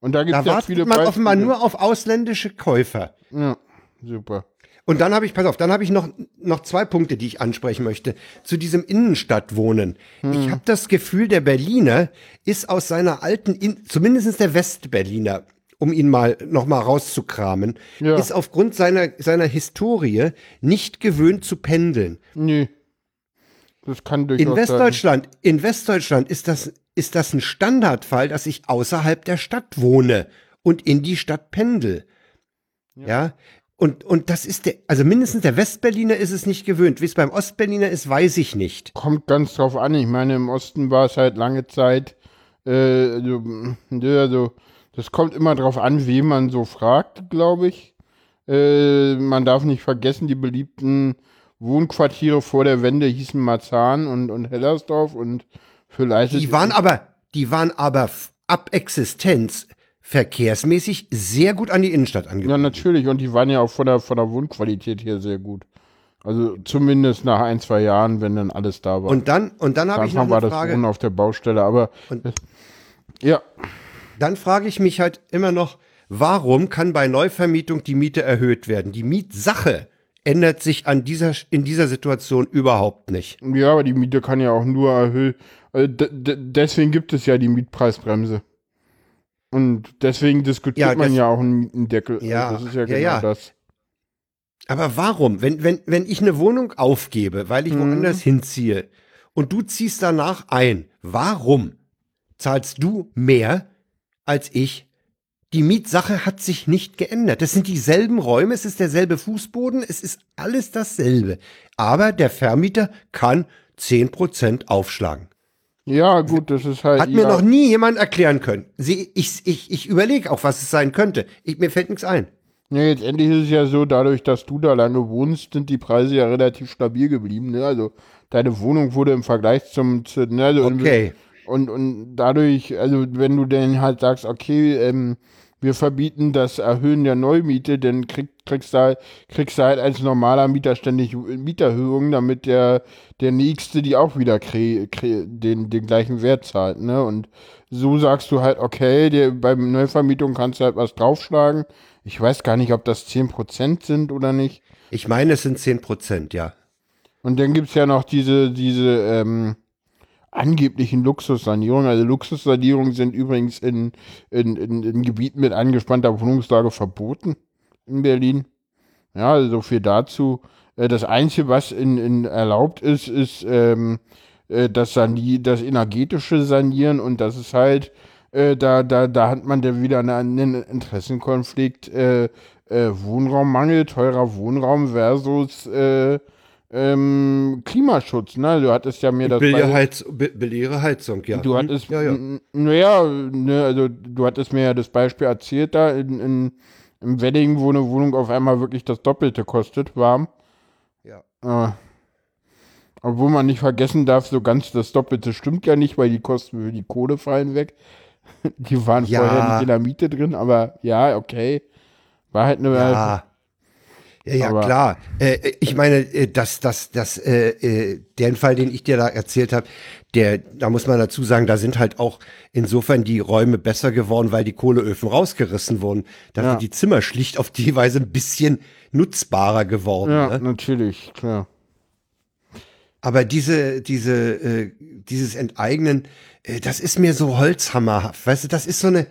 Und da gibt es ja viele man offenbar nur auf ausländische Käufer. Ja, super. Und dann habe ich, pass auf, dann habe ich noch, noch zwei Punkte, die ich ansprechen möchte. Zu diesem Innenstadtwohnen. Hm. Ich habe das Gefühl, der Berliner ist aus seiner alten, In zumindest der Westberliner, um ihn mal noch mal rauszukramen, ja. ist aufgrund seiner, seiner Historie nicht gewöhnt zu pendeln. Nee. Das kann durchaus in Westdeutschland, sein. in Westdeutschland ist das, ist das ein Standardfall, dass ich außerhalb der Stadt wohne und in die Stadt pendel. Ja. ja. Und, und das ist der, also mindestens der Westberliner ist es nicht gewöhnt. Wie es beim Ostberliner ist, weiß ich nicht. Kommt ganz drauf an. Ich meine, im Osten war es halt lange Zeit, äh, so, also, das kommt immer drauf an, wen man so fragt, glaube ich. Äh, man darf nicht vergessen, die beliebten Wohnquartiere vor der Wende hießen Marzahn und, und Hellersdorf und Leipzig. Die waren aber, die waren aber ab Existenz verkehrsmäßig sehr gut an die Innenstadt angebunden. Ja, natürlich. Und die waren ja auch von der, von der Wohnqualität her sehr gut. Also zumindest nach ein, zwei Jahren, wenn dann alles da war. Und dann, und dann habe ich noch eine war Frage. das Wohnen auf der Baustelle, aber und, ja. Dann frage ich mich halt immer noch, warum kann bei Neuvermietung die Miete erhöht werden? Die Mietsache ändert sich an dieser, in dieser Situation überhaupt nicht. Ja, aber die Miete kann ja auch nur erhöhen. Also deswegen gibt es ja die Mietpreisbremse. Und deswegen diskutiert ja, man ja auch einen Deckel. Ja, das ist ja genau ja, das. Aber warum? Wenn, wenn, wenn ich eine Wohnung aufgebe, weil ich mhm. woanders hinziehe und du ziehst danach ein, warum zahlst du mehr als ich? Die Mietsache hat sich nicht geändert. Das sind dieselben Räume, es ist derselbe Fußboden, es ist alles dasselbe. Aber der Vermieter kann 10% aufschlagen. Ja, gut, das ist halt. Hat mir noch nie jemand erklären können. Sie, ich ich, ich überlege auch, was es sein könnte. Ich, mir fällt nichts ein. Ja, jetzt endlich ist es ja so, dadurch, dass du da lange wohnst, sind die Preise ja relativ stabil geblieben. Ne? Also deine Wohnung wurde im Vergleich zum, zu, ne, also okay. Und, und dadurch, also wenn du dann halt sagst, okay, ähm, wir verbieten das Erhöhen der Neumiete, dann krieg, kriegst, du halt, kriegst du halt als normaler Mieter ständig Mieterhöhungen, damit der, der Nächste die auch wieder kre, kre, den, den gleichen Wert zahlt. Ne? Und so sagst du halt, okay, der, beim Neuvermietung kannst du halt was draufschlagen. Ich weiß gar nicht, ob das 10% sind oder nicht. Ich meine, es sind 10%, ja. Und dann gibt es ja noch diese, diese, ähm, angeblichen Luxussanierungen. Also Luxussanierungen sind übrigens in, in, in, in Gebieten mit angespannter Wohnungslage verboten in Berlin. Ja, also so viel dazu. Äh, das Einzige, was in, in erlaubt ist, ist ähm, äh, das, Sani das energetische Sanieren und das ist halt, äh, da, da, da hat man dann wieder einen Interessenkonflikt, äh, äh, Wohnraummangel, teurer Wohnraum versus äh, ähm, Klimaschutz, ne? Du hattest ja mir das. Heiz, Beleere Heizung, ja. Du hattest, ja, ja. naja, ne, also du hattest mir ja das Beispiel erzählt da in, in, im Wedding, wo eine Wohnung auf einmal wirklich das Doppelte kostet, warm. Ja. Äh, obwohl man nicht vergessen darf, so ganz das Doppelte stimmt ja nicht, weil die Kosten für die Kohle fallen weg. Die waren ja. vorher nicht in der Miete drin, aber ja, okay. War halt eine. Ja. Ja, ja, klar. Äh, ich meine, äh, dass das, das, äh, äh, den Fall, den ich dir da erzählt habe, der, da muss man dazu sagen, da sind halt auch insofern die Räume besser geworden, weil die Kohleöfen rausgerissen wurden. Da ja. sind die Zimmer schlicht auf die Weise ein bisschen nutzbarer geworden. Ja, ne? natürlich, klar. Aber diese, diese, äh, dieses Enteignen, äh, das ist mir so holzhammerhaft. Weißt du, das ist so eine,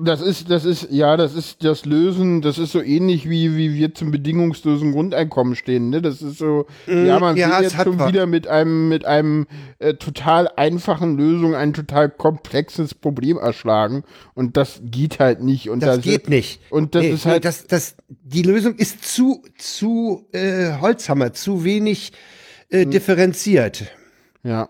das ist, das ist, ja, das ist das Lösen, das ist so ähnlich wie, wie wir zum bedingungslosen Grundeinkommen stehen, ne? Das ist so, mm, ja, man ja, sieht jetzt schon wieder mit einem, mit einem äh, total einfachen Lösung ein total komplexes Problem erschlagen. Und das geht halt nicht. Und das, das geht nicht. Und das nee, ist halt. Nee, das, das, die Lösung ist zu, zu äh, Holzhammer, zu wenig äh, hm. differenziert. Ja.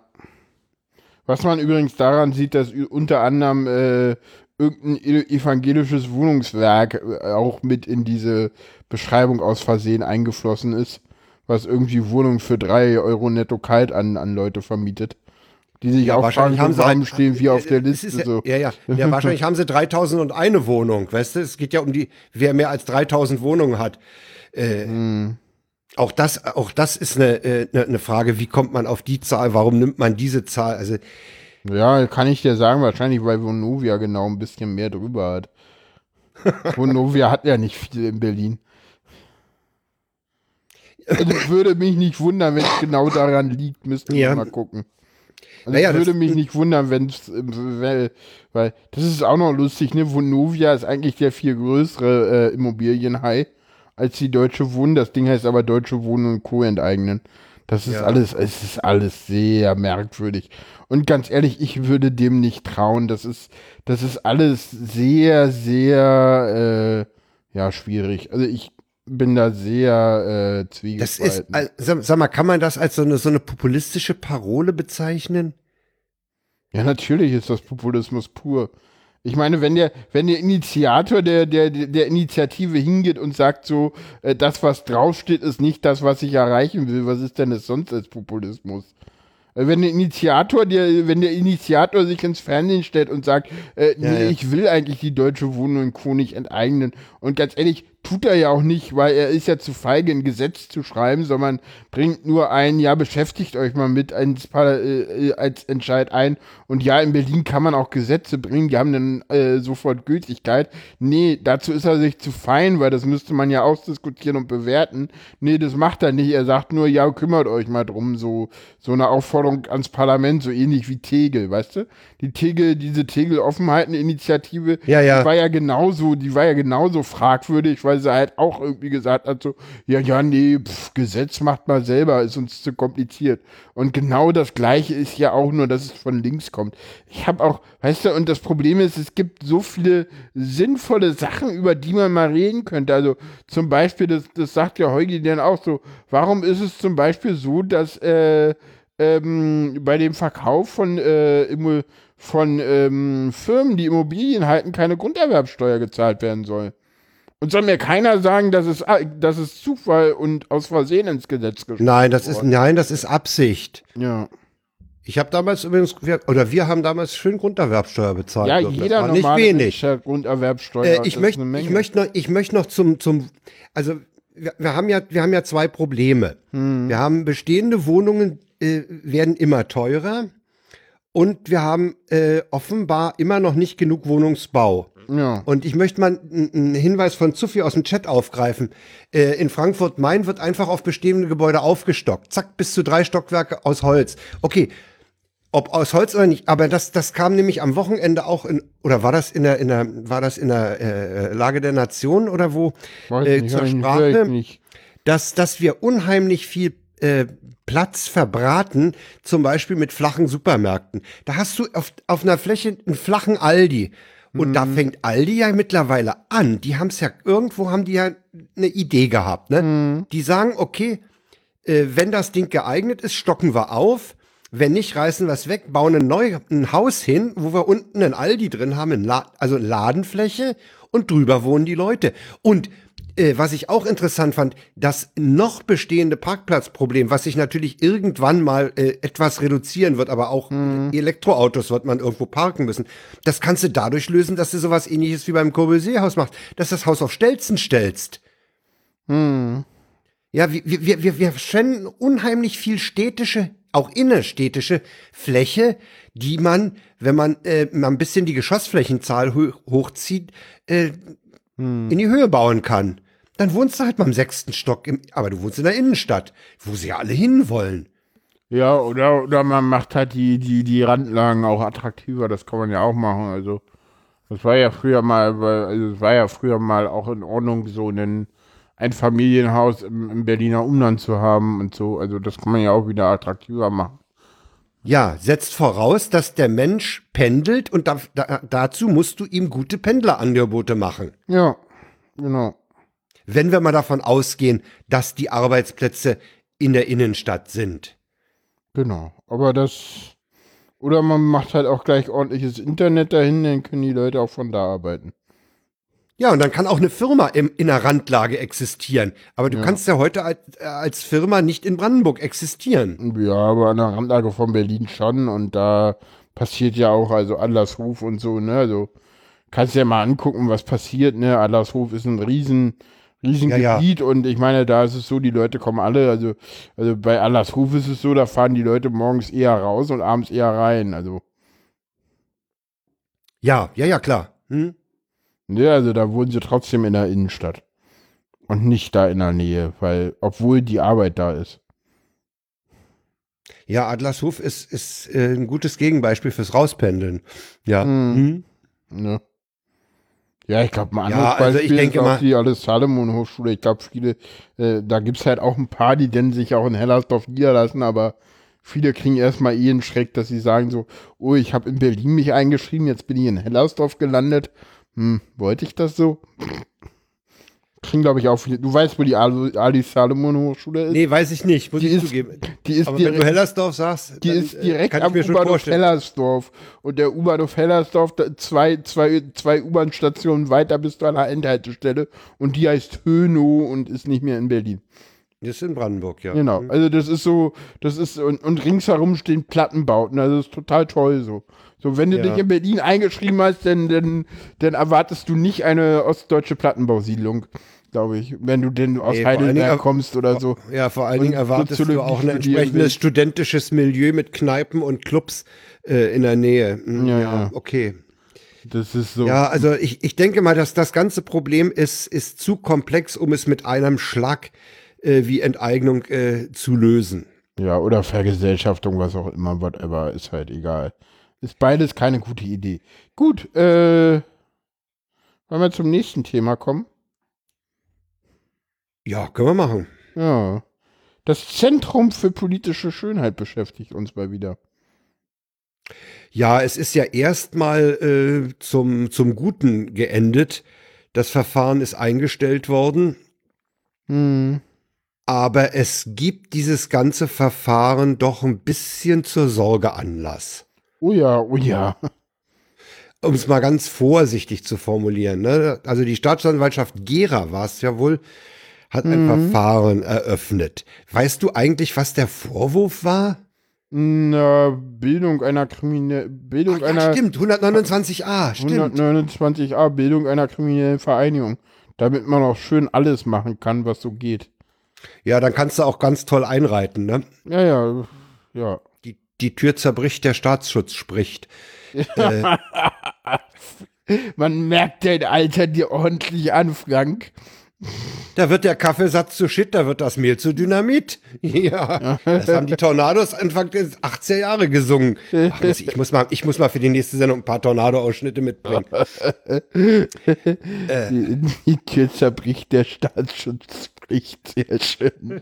Was man übrigens daran sieht, dass unter anderem äh, irgendein e-, evangelisches Wohnungswerk äh, auch mit in diese Beschreibung aus Versehen eingeflossen ist, was irgendwie Wohnungen für drei Euro netto kalt an, an Leute vermietet. Die sich ja, auch wahrscheinlich haben sie ein, stehen wie auf der Liste. Ja, so. ja, ja, ja. wahrscheinlich haben sie 3000 und eine Wohnung, weißt du? Es geht ja um die, wer mehr als 3000 Wohnungen hat. Äh, hm. Auch das, auch das ist eine, äh, eine, eine Frage, wie kommt man auf die Zahl, warum nimmt man diese Zahl? Also ja, kann ich dir sagen, wahrscheinlich, weil Vonovia genau ein bisschen mehr drüber hat. Vonovia hat ja nicht viel in Berlin. Also, würde mich nicht wundern, wenn es genau daran liegt, müssten wir mal gucken. Also naja, würde mich nicht wundern, wenn es, weil, weil das ist auch noch lustig, ne? Vonovia ist eigentlich der viel größere äh, Immobilienhai als die Deutsche Wohnen. Das Ding heißt aber Deutsche Wohnen und Co. enteignen. Das ist ja. alles, es ist alles sehr merkwürdig. Und ganz ehrlich, ich würde dem nicht trauen. Das ist, das ist alles sehr, sehr, äh, ja, schwierig. Also ich bin da sehr äh, zwiegespalten. Das ist, sag, sag mal, kann man das als so eine, so eine populistische Parole bezeichnen? Ja, natürlich ist das Populismus pur. Ich meine, wenn der, wenn der Initiator der, der, der Initiative hingeht und sagt so, äh, das, was draufsteht, ist nicht das, was ich erreichen will, was ist denn das sonst als Populismus? Wenn der Initiator, der, wenn der Initiator sich ins Fernsehen stellt und sagt, äh, nee, ja. ich will eigentlich die deutsche Wohnung in Co. nicht enteignen. Und ganz ehrlich, tut er ja auch nicht, weil er ist ja zu feige, ein Gesetz zu schreiben, sondern bringt nur ein, ja, beschäftigt euch mal mit als, äh, als Entscheid ein. Und ja, in Berlin kann man auch Gesetze bringen, die haben dann äh, sofort Gültigkeit. Nee, dazu ist er sich zu fein, weil das müsste man ja ausdiskutieren und bewerten. Nee, das macht er nicht. Er sagt nur, ja, kümmert euch mal drum. So, so eine Aufforderung ans Parlament, so ähnlich wie Tegel, weißt du? Die Tegel, diese Tegel-Offenheiten-Initiative, ja, ja. die war ja genauso, die war ja genauso fragwürdig, weil weil sie halt auch irgendwie gesagt hat, so, ja, ja, nee, pf, Gesetz macht mal selber, ist uns zu kompliziert. Und genau das Gleiche ist ja auch nur, dass es von links kommt. Ich habe auch, weißt du, und das Problem ist, es gibt so viele sinnvolle Sachen, über die man mal reden könnte. Also zum Beispiel, das, das sagt ja Heugi dann auch so, warum ist es zum Beispiel so, dass äh, ähm, bei dem Verkauf von, äh, von ähm, Firmen, die Immobilien halten, keine Grunderwerbsteuer gezahlt werden soll. Und soll mir keiner sagen, dass es, dass es Zufall und aus Versehen ins Gesetz geschrieben Nein, das ist, nein, das ist Absicht. Ja. Ich habe damals übrigens, oder wir haben damals schön Grunderwerbsteuer bezahlt. Ja, jeder nicht wenig. Grunderwerbsteuer. Äh, ich möchte, ich möchte noch, ich möchte noch zum, zum, also wir, wir haben ja, wir haben ja zwei Probleme. Hm. Wir haben bestehende Wohnungen äh, werden immer teurer und wir haben äh, offenbar immer noch nicht genug Wohnungsbau. Ja. Und ich möchte mal einen Hinweis von Zuffi aus dem Chat aufgreifen. Äh, in Frankfurt-Main wird einfach auf bestehende Gebäude aufgestockt. Zack, bis zu drei Stockwerke aus Holz. Okay, ob aus Holz oder nicht, aber das, das kam nämlich am Wochenende auch in, oder war das in der, in der, war das in der äh, Lage der Nation oder wo Weiß äh, zur Sprache, dass, dass wir unheimlich viel äh, Platz verbraten, zum Beispiel mit flachen Supermärkten. Da hast du auf, auf einer Fläche einen flachen Aldi. Und mhm. da fängt Aldi ja mittlerweile an. Die haben es ja, irgendwo haben die ja eine Idee gehabt. Ne? Mhm. Die sagen, okay, äh, wenn das Ding geeignet ist, stocken wir auf. Wenn nicht, reißen wir es weg, bauen ein, neu, ein Haus hin, wo wir unten ein Aldi drin haben, ein La also Ladenfläche und drüber wohnen die Leute. Und äh, was ich auch interessant fand, das noch bestehende Parkplatzproblem, was sich natürlich irgendwann mal äh, etwas reduzieren wird, aber auch mhm. Elektroautos wird man irgendwo parken müssen. Das kannst du dadurch lösen, dass du sowas ähnliches wie beim Corbusier-Haus machst, dass das Haus auf Stelzen stellst. Mhm. Ja, wir, wir, wir, wir verschwenden unheimlich viel städtische auch innerstädtische Fläche, die man, wenn man äh, mal ein bisschen die Geschossflächenzahl ho hochzieht, äh, hm. in die Höhe bauen kann. Dann wohnst du halt mal im sechsten Stock, im, aber du wohnst in der Innenstadt, wo sie ja alle hinwollen. Ja, oder, oder man macht halt die, die, die Randlagen auch attraktiver, das kann man ja auch machen. Also, das war ja früher mal, also es war ja früher mal auch in Ordnung, so einen ein Familienhaus im, im Berliner Umland zu haben und so. Also das kann man ja auch wieder attraktiver machen. Ja, setzt voraus, dass der Mensch pendelt und da, da, dazu musst du ihm gute Pendlerangebote machen. Ja, genau. Wenn wir mal davon ausgehen, dass die Arbeitsplätze in der Innenstadt sind. Genau, aber das. Oder man macht halt auch gleich ordentliches Internet dahin, dann können die Leute auch von da arbeiten. Ja, und dann kann auch eine Firma im, in einer Randlage existieren. Aber du ja. kannst ja heute als, als, Firma nicht in Brandenburg existieren. Ja, aber an der Randlage von Berlin schon. Und da passiert ja auch, also Adlershof und so, ne? Also kannst ja mal angucken, was passiert, ne? Adlershof ist ein riesen, riesen ja, ja. und ich meine, da ist es so, die Leute kommen alle, also, also bei Adlershof ist es so, da fahren die Leute morgens eher raus und abends eher rein, also. Ja, ja, ja, klar. Hm? Ja, also da wohnen sie trotzdem in der Innenstadt. Und nicht da in der Nähe, weil, obwohl die Arbeit da ist. Ja, Adlershof ist, ist äh, ein gutes Gegenbeispiel fürs Rauspendeln. Ja. Mhm. Mhm. Ja. Ja, ich glaube, mal ja, also Beispiel ich denke ist auch mal, die alles Salomon Hochschule. Ich glaube, viele, äh, da gibt es halt auch ein paar, die denn sich auch in Hellersdorf niederlassen, aber viele kriegen erstmal eh einen Schreck, dass sie sagen so, oh, ich habe in Berlin mich eingeschrieben, jetzt bin ich in Hellersdorf gelandet hm, wollte ich das so? Kriegen, glaube ich, auch viele. Du weißt, wo die Ali Salomon Hochschule ist? Nee, weiß ich nicht, muss die ich ist, zugeben. Die ist Aber direkt, wenn du Hellersdorf sagst, die dann, ist äh, direkt am U-Bahnhof Hellersdorf. Und der U-Bahnhof Hellersdorf, zwei, zwei, zwei U-Bahn-Stationen weiter bis zu einer Endhaltestelle. Und die heißt Hönow und ist nicht mehr in Berlin. Das ist in Brandenburg, ja. Genau. Mhm. Also das ist so, das ist, und, und ringsherum stehen Plattenbauten. Also das ist total toll so. So, wenn du ja. dich in Berlin eingeschrieben hast, dann, dann, dann erwartest du nicht eine ostdeutsche Plattenbausiedlung, glaube ich. Wenn du denn aus nee, Heidelberg kommst oder so. Ja, vor allen Dingen erwartest du auch ein entsprechendes studentisches Milieu mit Kneipen und Clubs äh, in der Nähe. Mhm, ja, ja, okay. Das ist so. Ja, also ich, ich denke mal, dass das ganze Problem ist, ist zu komplex, um es mit einem Schlag äh, wie Enteignung äh, zu lösen. Ja, oder Vergesellschaftung, was auch immer, whatever, ist halt egal. Ist beides keine gute Idee. Gut, äh, wollen wir zum nächsten Thema kommen? Ja, können wir machen. Ja. Das Zentrum für politische Schönheit beschäftigt uns mal wieder. Ja, es ist ja erstmal äh, zum, zum Guten geendet. Das Verfahren ist eingestellt worden. Hm. Aber es gibt dieses ganze Verfahren doch ein bisschen zur Sorge Anlass. Oh ja, oh ja. Um es mal ganz vorsichtig zu formulieren. Ne? Also die Staatsanwaltschaft Gera war es ja wohl, hat ein mhm. Verfahren eröffnet. Weißt du eigentlich, was der Vorwurf war? Na, Bildung einer kriminellen Bildung Ach, ja, einer stimmt 129a stimmt 129a Bildung einer kriminellen Vereinigung, damit man auch schön alles machen kann, was so geht. Ja, dann kannst du auch ganz toll einreiten, ne? Ja, ja, ja die Tür zerbricht, der Staatsschutz spricht. äh, Man merkt dein Alter dir ordentlich an, Frank. Da wird der Kaffeesatz zu Shit, da wird das Mehl zu Dynamit. Ja, das haben die Tornados Anfang der 80er Jahre gesungen. Ach, ich, muss mal, ich muss mal für die nächste Sendung ein paar Tornado-Ausschnitte mitbringen. Die, die Tür zerbricht, der Staatsschutz bricht. Sehr schön.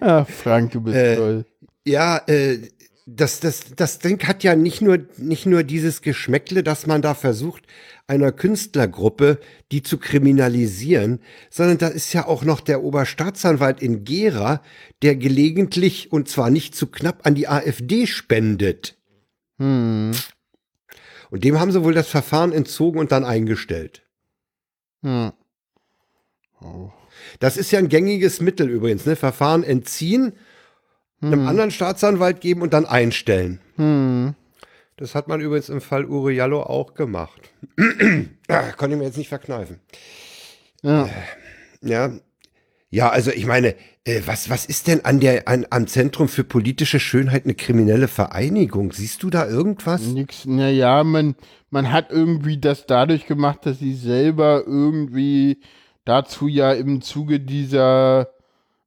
Ah, Frank, du bist Äh, toll. Ja, äh, das, das, das Ding hat ja nicht nur, nicht nur dieses Geschmäckle, dass man da versucht, einer Künstlergruppe die zu kriminalisieren, sondern da ist ja auch noch der Oberstaatsanwalt in Gera, der gelegentlich und zwar nicht zu knapp an die AfD spendet. Hm. Und dem haben sie wohl das Verfahren entzogen und dann eingestellt. Hm. Oh. Das ist ja ein gängiges Mittel übrigens, ne? Verfahren entziehen, einem anderen Staatsanwalt geben und dann einstellen. Hm. Das hat man übrigens im Fall Uriallo auch gemacht. ah, konnte ich mir jetzt nicht verkneifen. Ja. Ja. Ja, also ich meine, äh, was, was ist denn an der, an, am Zentrum für politische Schönheit eine kriminelle Vereinigung? Siehst du da irgendwas? Nix, naja, man, man hat irgendwie das dadurch gemacht, dass sie selber irgendwie dazu ja im Zuge dieser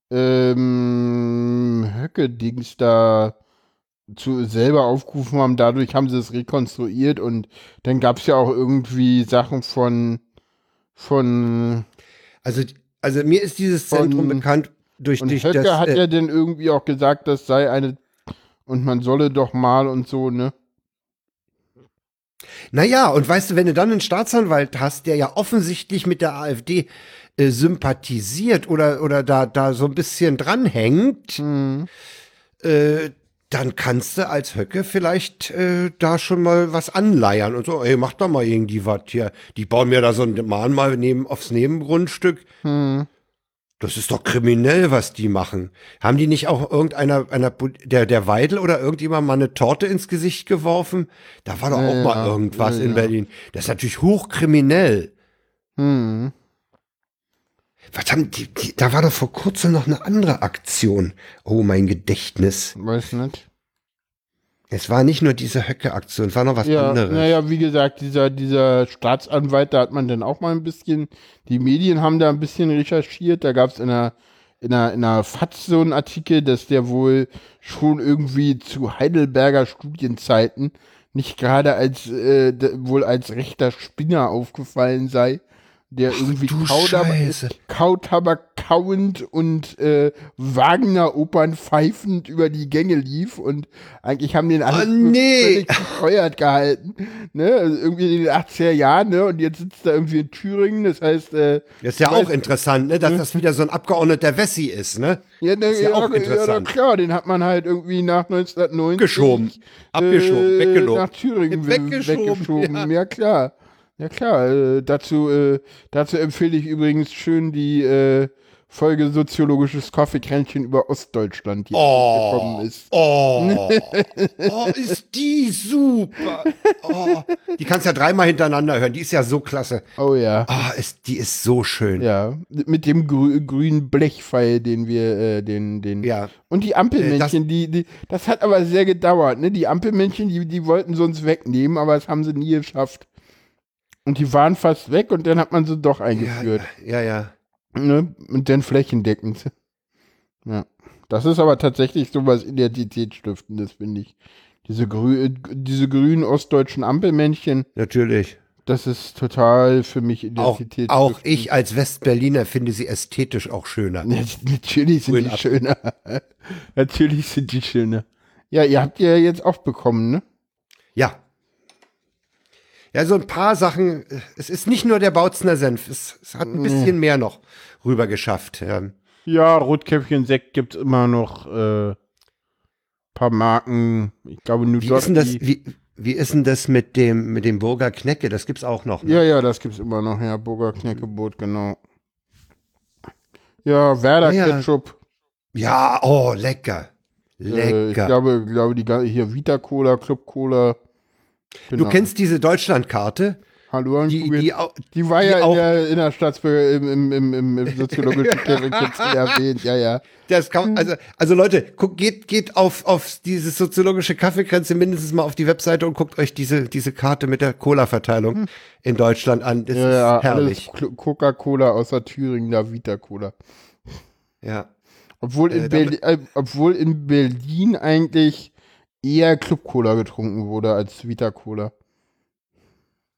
ähm, Höcke-Dings da zu selber aufgerufen haben. Dadurch haben sie es rekonstruiert und dann gab es ja auch irgendwie Sachen von von Also, also mir ist dieses Von- Zentrum bekannt durch, und durch Höcke das. hat äh, ja dann irgendwie auch gesagt, das sei eine und man solle doch mal und so, ne? Naja, und weißt du, wenn du dann einen Staatsanwalt hast, der ja offensichtlich mit der AfD äh, sympathisiert oder, oder da, da so ein bisschen dranhängt, Hm. äh, dann kannst du als Höcke vielleicht äh, da schon mal was anleiern und so, ey, mach doch mal irgendwie was hier. Die bauen mir da so ein Mahnmal neben, aufs Nebengrundstück. Hm. Das ist doch kriminell, was die machen. Haben die nicht auch irgendeiner, einer, der, der Weidel oder irgendjemand mal eine Torte ins Gesicht geworfen? Da war doch Ja, auch mal irgendwas Ja, in ja. Berlin. Das ist natürlich hochkriminell. Hm. Was haben die, die, da war doch vor kurzem noch eine andere Aktion. Oh, mein Gedächtnis. Weiß nicht. Es war nicht nur diese Höcke-Aktion, es war noch was Ja, anderes. naja, wie gesagt, dieser, dieser Staatsanwalt, da hat man dann auch mal ein bisschen, die Medien haben da ein bisschen recherchiert, da gab es in einer, in einer, in einer FAZ so einen Artikel, dass der wohl schon irgendwie zu Heidelberger Studienzeiten nicht gerade als, äh, wohl als rechter Spinner aufgefallen sei, der irgendwie du Kautabak. Kautabak kauend und äh, Wagner-Opern pfeifend über die Gänge lief und eigentlich haben den alle Oh, nee. völlig bescheuert gehalten, ne, also irgendwie in den 80er Jahren, ne, und jetzt sitzt er irgendwie in Thüringen, das heißt, äh, Das ist ja weiß- auch interessant, ne, dass das wieder so ein Abgeordneter Wessi ist, ne? ja, ne, ist ja auch ja, interessant. Ja, klar, den hat man halt irgendwie nach 1990 Geschoben, abgeschoben, äh, weggelobt. nach Thüringen Weggeschoben, weggeschoben. ja. Ja. klar. Ja klar, äh, dazu, äh, dazu empfehle ich übrigens schön die äh, Folge Soziologisches Kaffeekränzchen über Ostdeutschland, die Oh. gekommen ist. Oh, oh, ist die super. Oh, die kannst ja dreimal hintereinander hören, die ist ja so klasse. Oh ja. Ah, ist, die ist so schön. Ja, mit dem grü grünen Blechpfeil, den wir, äh, den, den. Ja. Und die Ampelmännchen, die, die, das hat aber sehr gedauert, ne? Die Ampelmännchen, die, die wollten sie uns wegnehmen, aber das haben sie nie geschafft. Und die waren fast weg und dann hat man sie doch eingeführt. Ja, ja. Ne? Und dann flächendeckend. Ja. Das ist aber tatsächlich sowas Identitätsstiftendes, finde ich. Diese, grü äh, diese grünen ostdeutschen Ampelmännchen, Natürlich. das ist total für mich Auch, Identitätsstiftend. auch ich als Westberliner finde sie ästhetisch auch schöner. Ja, Natürlich sind Grün die ab. schöner. Natürlich sind die schöner. Ja, ihr habt ja jetzt auch bekommen, ne? Ja. So ein paar Sachen. Es ist nicht nur der Bautzner Senf. Es, es hat ein bisschen mehr noch rüber geschafft. Ja. Ja, Rotkäppchen Sekt gibt's immer noch äh, paar Marken. Ich glaube New Wie ist denn das, wie, wie ist denn das mit dem, mit dem Burger Knecke? Das gibt's auch noch. Ne? Ja, ja, das gibt's immer noch. Ja, Burger Knäckebrot, genau. Ja, Werder Ja. Ketchup. Ja, oh, lecker. Äh, ich Lecker. glaube, glaube die hier Vita Cola, Club Cola. Du Genau. kennst diese Deutschlandkarte? Hallo, die, die, Die war die ja auch- in der, in der Staatsbürger im, im, im, im, im soziologischen erwähnt, ja, ja. Das kann, also, also Leute, guckt, geht, geht auf, auf diese soziologische Kaffeegrenze mindestens mal auf die Webseite und guckt euch diese, diese Karte mit der Cola-Verteilung in Deutschland an. Das Ja, ja, ist herrlich. Coca-Cola außer Thüringen, da Vita-Cola. Ja. Obwohl, in Äh, Berlin, äh, obwohl in Berlin eigentlich eher Club-Cola getrunken wurde als Vita-Cola.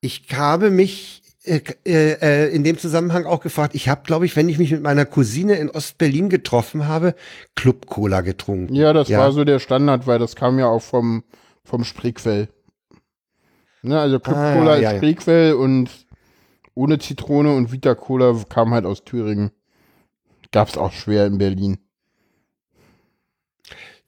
Ich habe mich äh, äh, äh, in dem Zusammenhang auch gefragt, ich habe, glaube ich, wenn ich mich mit meiner Cousine in Ostberlin getroffen habe, Club Cola getrunken. Ja, das Ja. war so der Standard, weil das kam ja auch vom, vom Spreequell. Ne, also Club-Cola Ah, ist ja, ja. Spreequell und ohne Zitrone und Vita-Cola kam halt aus Thüringen. Gab's auch schwer in Berlin.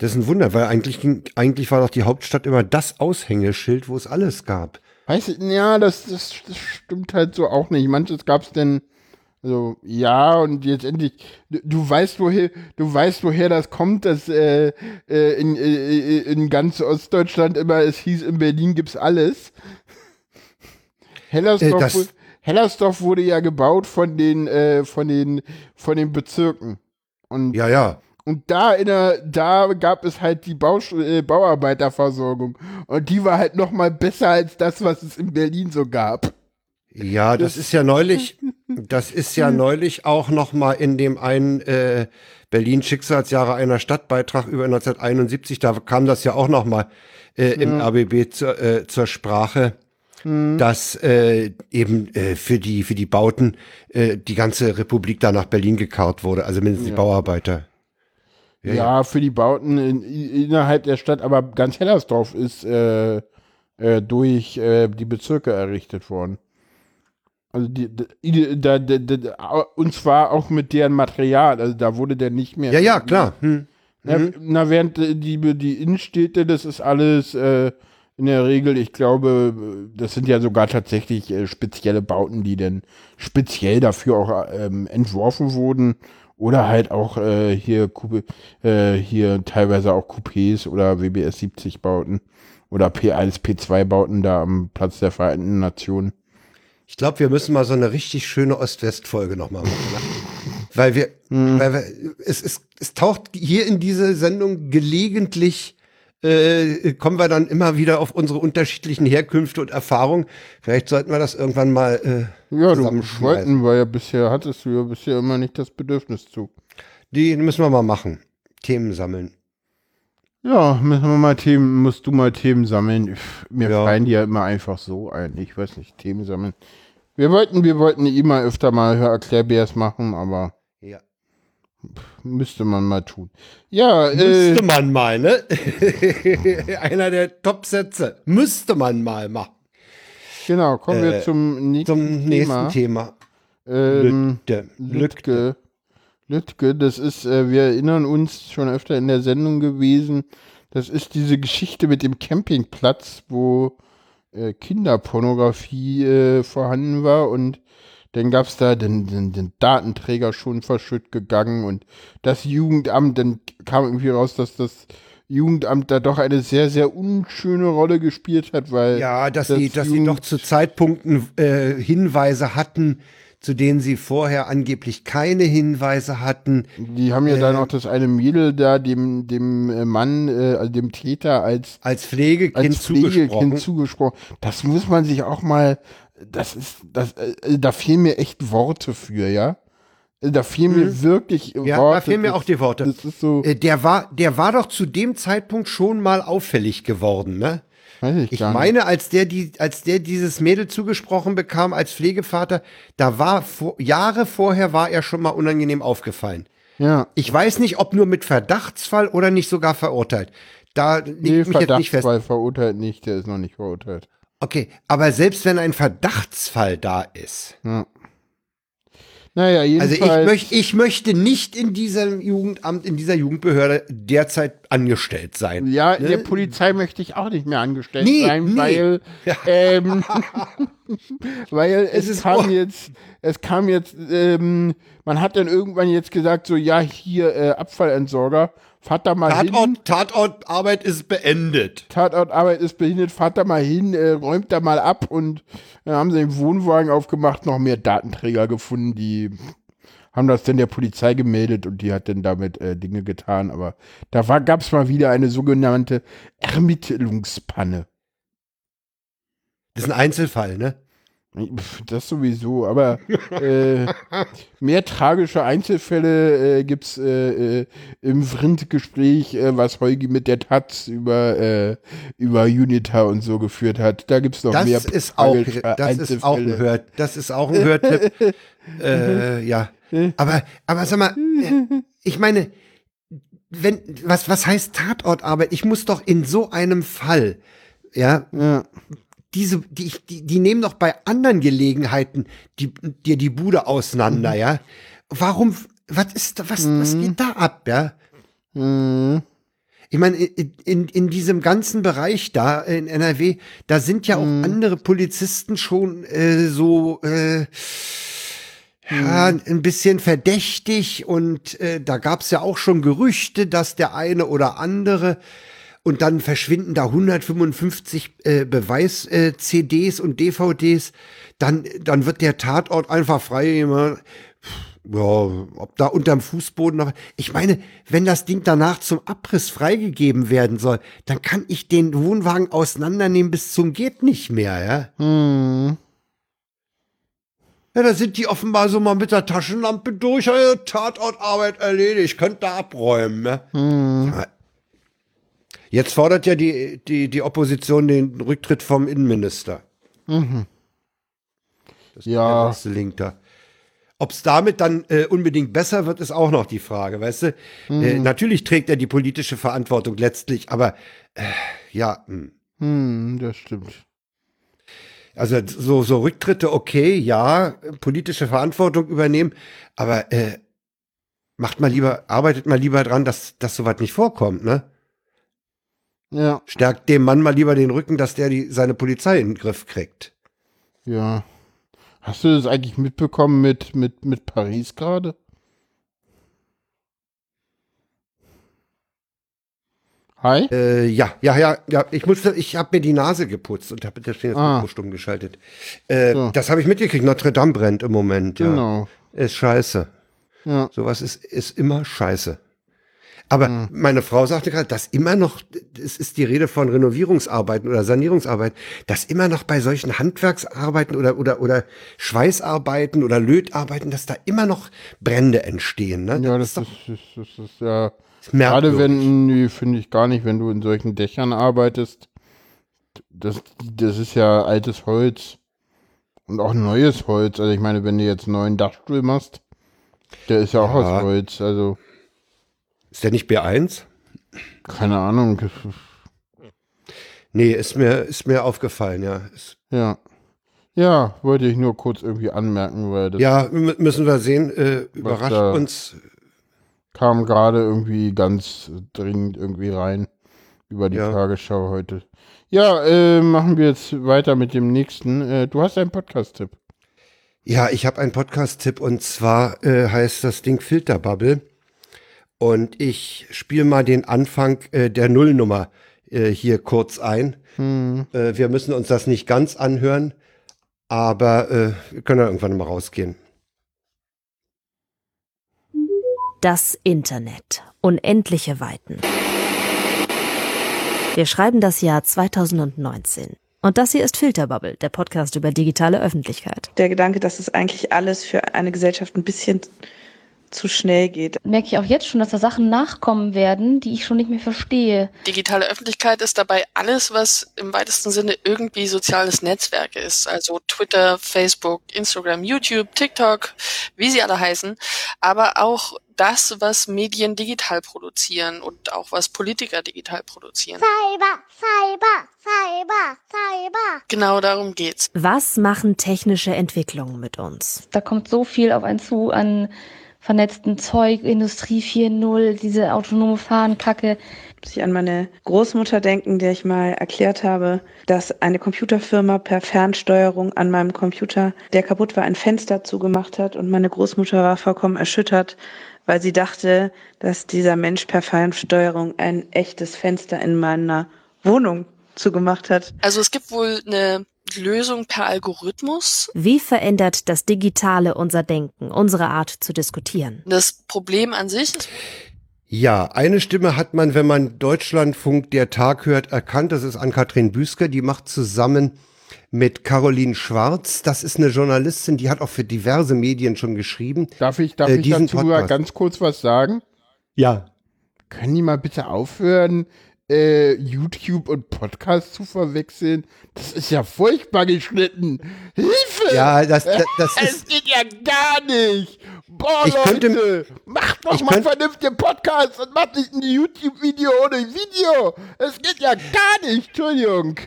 Das ist ein Wunder, weil eigentlich, ging- eigentlich war doch die Hauptstadt immer das Aushängeschild, wo es alles gab. Weißt du, ja, das, das, das stimmt halt so auch nicht. Manches gab's denn, also, ja, und jetzt endlich, du, du weißt, woher, du weißt, woher das kommt, dass äh, äh, in, äh, in ganz Ostdeutschland immer es hieß, in Berlin gibt's alles. Hellersdorf, Äh, das- Hellersdorf wurde ja gebaut von den, äh, von den, von den Bezirken. Und Ja, ja. Und da in der, da gab es halt die Bausch äh, Bauarbeiterversorgung. Und die war halt noch mal besser als das, was es in Berlin so gab. Ja, das, ist ja neulich, das ist ja neulich auch noch mal in dem einen äh, Berlin Schicksalsjahre einer Stadtbeitrag über 1971, da kam das ja auch noch mal äh, im RBB zur, äh, zur Sprache, dass äh, eben äh, für die für die Bauten äh, die ganze Republik da nach Berlin gekarrt wurde, also mindestens die Bauarbeiter. Ja, Ja, für die Bauten in, innerhalb der Stadt, aber ganz Hellersdorf ist äh, äh, durch äh, die Bezirke errichtet worden. Also die, die, da, da, da, und zwar auch mit deren Material. Also da wurde der nicht mehr. Ja, ja, klar. Hm. Na, na, während äh, die, die Innenstädte, das ist alles äh, in der Regel, ich glaube, das sind ja sogar tatsächlich äh, spezielle Bauten, die dann speziell dafür auch ähm, entworfen wurden. Oder halt auch äh, hier, Coupé, äh, hier teilweise auch Coupés oder WBS 70 Bauten. Oder P1, P2 Bauten da am Platz der Vereinten Nationen. Ich glaube, wir müssen mal so eine richtig schöne Ost-West-Folge nochmal machen. Ne? Weil wir, weil wir, es, es, es taucht hier in diese Sendung gelegentlich, äh, kommen wir dann immer wieder auf unsere unterschiedlichen Herkünfte und Erfahrungen. Vielleicht sollten wir das irgendwann mal äh, Ja, du zusammenschmeißen. wollten wir ja bisher, hattest du ja bisher immer nicht das Bedürfnis zu. Die müssen wir mal machen. Themen sammeln. Ja, müssen wir mal Themen, musst du mal Themen sammeln. Mir Ja. fallen die ja immer einfach so ein. Ich weiß nicht, Themen sammeln. Wir wollten, wir wollten immer öfter mal Erklärbärs machen, aber. Müsste man mal tun. Ja, äh, Müsste man mal, ne? Einer der Top-Sätze. Müsste man mal machen. genau, kommen wir äh, zum nächsten Zum nächsten Thema. Thema. Ähm, Lütke. Lütke. Lütke. Lütke, das ist, äh, wir erinnern uns schon öfter in der Sendung gewesen, das ist diese Geschichte mit dem Campingplatz, wo äh, Kinderpornografie äh, vorhanden war und dann gab es da den, den, den Datenträger schon verschütt gegangen und das Jugendamt, dann kam irgendwie raus, dass das Jugendamt da doch eine sehr, sehr unschöne Rolle gespielt hat, weil Ja, dass das sie, dass sie doch zu Zeitpunkten äh, Hinweise hatten, zu denen sie vorher angeblich keine Hinweise hatten. Die haben ja dann auch das eine Mädel da dem, dem äh, Mann, äh, also dem Täter als, Als Pflegekind als Pflegekind zugesprochen. zugesprochen. Das muss man sich auch mal, das ist, das, äh, da fehlen mir echt Worte für, ja. Äh, Da fehlen mir wirklich Mhm. Ja, Worte. da fehlen mir Das- auch die Worte. Das ist so, Äh, Der war, der war doch zu dem Zeitpunkt schon mal auffällig geworden, ne? Weiß ich, Ich meine, als der, die, als der dieses Mädel zugesprochen bekam als Pflegevater, da war vor, Jahre vorher war er schon mal unangenehm aufgefallen. Ja, Ich weiß nicht, ob nur mit Verdachtsfall oder nicht sogar verurteilt. Da liegt nee, mich jetzt nicht fest. Verdachtsfall verurteilt nicht, der ist noch nicht verurteilt. Okay, aber selbst wenn ein Verdachtsfall da ist, Ja. Naja, also jedenfalls. ich, möcht, ich möchte nicht in diesem Jugendamt, in dieser Jugendbehörde derzeit angestellt sein. Ja, Ne? der Polizei möchte ich auch nicht mehr angestellt Nee, sein, nee. weil, ähm, weil es, Es kam auch- jetzt, es kam jetzt, ähm, man hat dann irgendwann jetzt gesagt, so, ja, hier äh, Abfallentsorger, fahrt da mal hin. Tatort, Tatortarbeit ist beendet. Tatortarbeit ist beendet, fahrt da mal hin, äh, räumt da mal ab und dann haben sie den Wohnwagen aufgemacht, noch mehr Datenträger gefunden, die haben das dann der Polizei gemeldet und die hat dann damit äh, Dinge getan. Aber da gab es mal wieder eine sogenannte Ermittlungspanne. Das ist ein Einzelfall, ne? Das sowieso, aber äh, mehr tragische Einzelfälle äh, gibt es äh, äh, im Vrind-Gespräch, äh, was Heugi mit der Taz über, äh, über Unita und so geführt hat. Da gibt es noch das mehr ist auch, Das ist auch ein Hört, das ist auch ein Hörtipp. ja, aber, aber sag mal, ich meine, wenn, was, was heißt Tatortarbeit? Ich muss doch in so einem Fall, ja, ja diese, die, die, die nehmen doch bei anderen Gelegenheiten die, dir die Bude auseinander, mhm. ja. Warum, was ist, was, mhm. was geht da ab, ja? Mhm. Ich meine, in, in, in diesem ganzen Bereich da in NRW, da sind ja auch mhm. andere Polizisten schon äh, so äh, ja, mhm. ein bisschen verdächtig und äh, da gab's ja auch schon Gerüchte, dass der eine oder andere und dann verschwinden da 155 äh, Beweis-CDs äh, und DVDs, dann, dann wird der Tatort einfach frei. Ja, ob da unterm Fußboden noch. Ich meine, wenn das Ding danach zum Abriss freigegeben werden soll, dann kann ich den Wohnwagen auseinandernehmen bis zum geht nicht mehr, ja. Hm. Ja, da sind die offenbar so mal mit der Taschenlampe durch, Tatortarbeit erledigt, könnt da abräumen. Ne? Hm. Jetzt fordert ja die, die, die Opposition den Rücktritt vom Innenminister. Mhm. Das ja. ist der Link da. Ob es damit dann äh, unbedingt besser wird, ist auch noch die Frage, weißt du? Mhm. Äh, natürlich trägt er die politische Verantwortung letztlich, aber äh, ja. Hm. Mhm, das stimmt. Also so, so Rücktritte, okay, ja, politische Verantwortung übernehmen, aber äh, macht mal lieber, arbeitet mal lieber dran, dass, dass sowas nicht vorkommt, ne? Ja. Stärkt dem Mann mal lieber den Rücken, dass der die, seine Polizei in den Griff kriegt. Ja. Hast du das eigentlich mitbekommen mit, mit, mit Paris gerade? Hi? Äh, ja, ja, ja, ja. Ich musste, ich habe mir die Nase geputzt und habe das ah. Mikro stumm geschaltet. Äh, so. Das habe ich mitgekriegt. Notre Dame brennt im Moment. Genau. Ja. Ist scheiße. Ja. Sowas ist, ist immer scheiße. Aber mhm. meine Frau sagte gerade, dass immer noch, es ist die Rede von Renovierungsarbeiten oder Sanierungsarbeiten, dass immer noch bei solchen Handwerksarbeiten oder, oder, oder Schweißarbeiten oder Lötarbeiten, dass da immer noch Brände entstehen. Ne? Ja, das, das ist, ist, das ist ja, gerade wenn, nee, finde ich gar nicht, wenn du in solchen Dächern arbeitest, das, das ist ja altes Holz und auch neues Holz. Also ich meine, wenn du jetzt einen neuen Dachstuhl machst, der ist ja auch ja. aus Holz, also. Ist der nicht B1? Keine Ahnung. Nee, ist mir, ist mir aufgefallen, ja. Ist ja. Ja, wollte ich nur kurz irgendwie anmerken, weil das. Ja, müssen wir sehen, äh, überrascht uns. Kam gerade irgendwie ganz dringend irgendwie rein über die ja. Tagesschau heute. Ja, äh, machen wir jetzt weiter mit dem nächsten. Äh, du hast einen Podcast-Tipp. Ja, ich habe einen Podcast-Tipp und zwar äh, heißt das Ding Filterbubble. Und ich spiele mal den Anfang äh, der Nullnummer äh, hier kurz ein. Hm. Äh, wir müssen uns das nicht ganz anhören, aber äh, wir können ja irgendwann mal rausgehen. Das Internet. Unendliche Weiten. Wir schreiben das Jahr 2019. Und das hier ist Filterbubble, der Podcast über digitale Öffentlichkeit. Der Gedanke, dass es eigentlich alles für eine Gesellschaft ein bisschen zu schnell geht. Merke ich auch jetzt schon, dass da Sachen nachkommen werden, die ich schon nicht mehr verstehe. Digitale Öffentlichkeit ist dabei alles, was im weitesten Sinne irgendwie soziales Netzwerk ist. Also Twitter, Facebook, Instagram, YouTube, TikTok, wie sie alle heißen. Aber auch das, was Medien digital produzieren und auch was Politiker digital produzieren. Cyber, Cyber, Cyber, Cyber. Genau darum geht's. Was machen technische Entwicklungen mit uns? Da kommt so viel auf einen zu an vernetzten Zeug, Industrie 4.0, diese autonome Fahrenkacke. muss ich an meine Großmutter denken, der ich mal erklärt habe, dass eine Computerfirma per Fernsteuerung an meinem Computer, der kaputt war, ein Fenster zugemacht hat und meine Großmutter war vollkommen erschüttert, weil sie dachte, dass dieser Mensch per Fernsteuerung ein echtes Fenster in meiner Wohnung zugemacht hat. Also es gibt wohl eine Lösung per Algorithmus. Wie verändert das Digitale unser Denken, unsere Art zu diskutieren? Das Problem an sich ist, Ja, eine Stimme hat man, wenn man Deutschlandfunk der Tag hört, erkannt. Das ist Ann-Kathrin Büsker. Die macht zusammen mit Caroline Schwarz. Das ist eine Journalistin, die hat auch für diverse Medien schon geschrieben. Darf ich, darf Äh, ich dazu Podcast. ganz kurz was sagen? Ja. Können die mal bitte aufhören, äh, YouTube und Podcast zu verwechseln? Das ist ja furchtbar geschnitten. Hilfe! Ja, das, das, das es ist, geht ja gar nicht. Boah, Ich Leute, könnte- macht doch mal vernünftige Podcasts und macht nicht ein YouTube-Video ohne Video. Es geht ja gar nicht, Entschuldigung.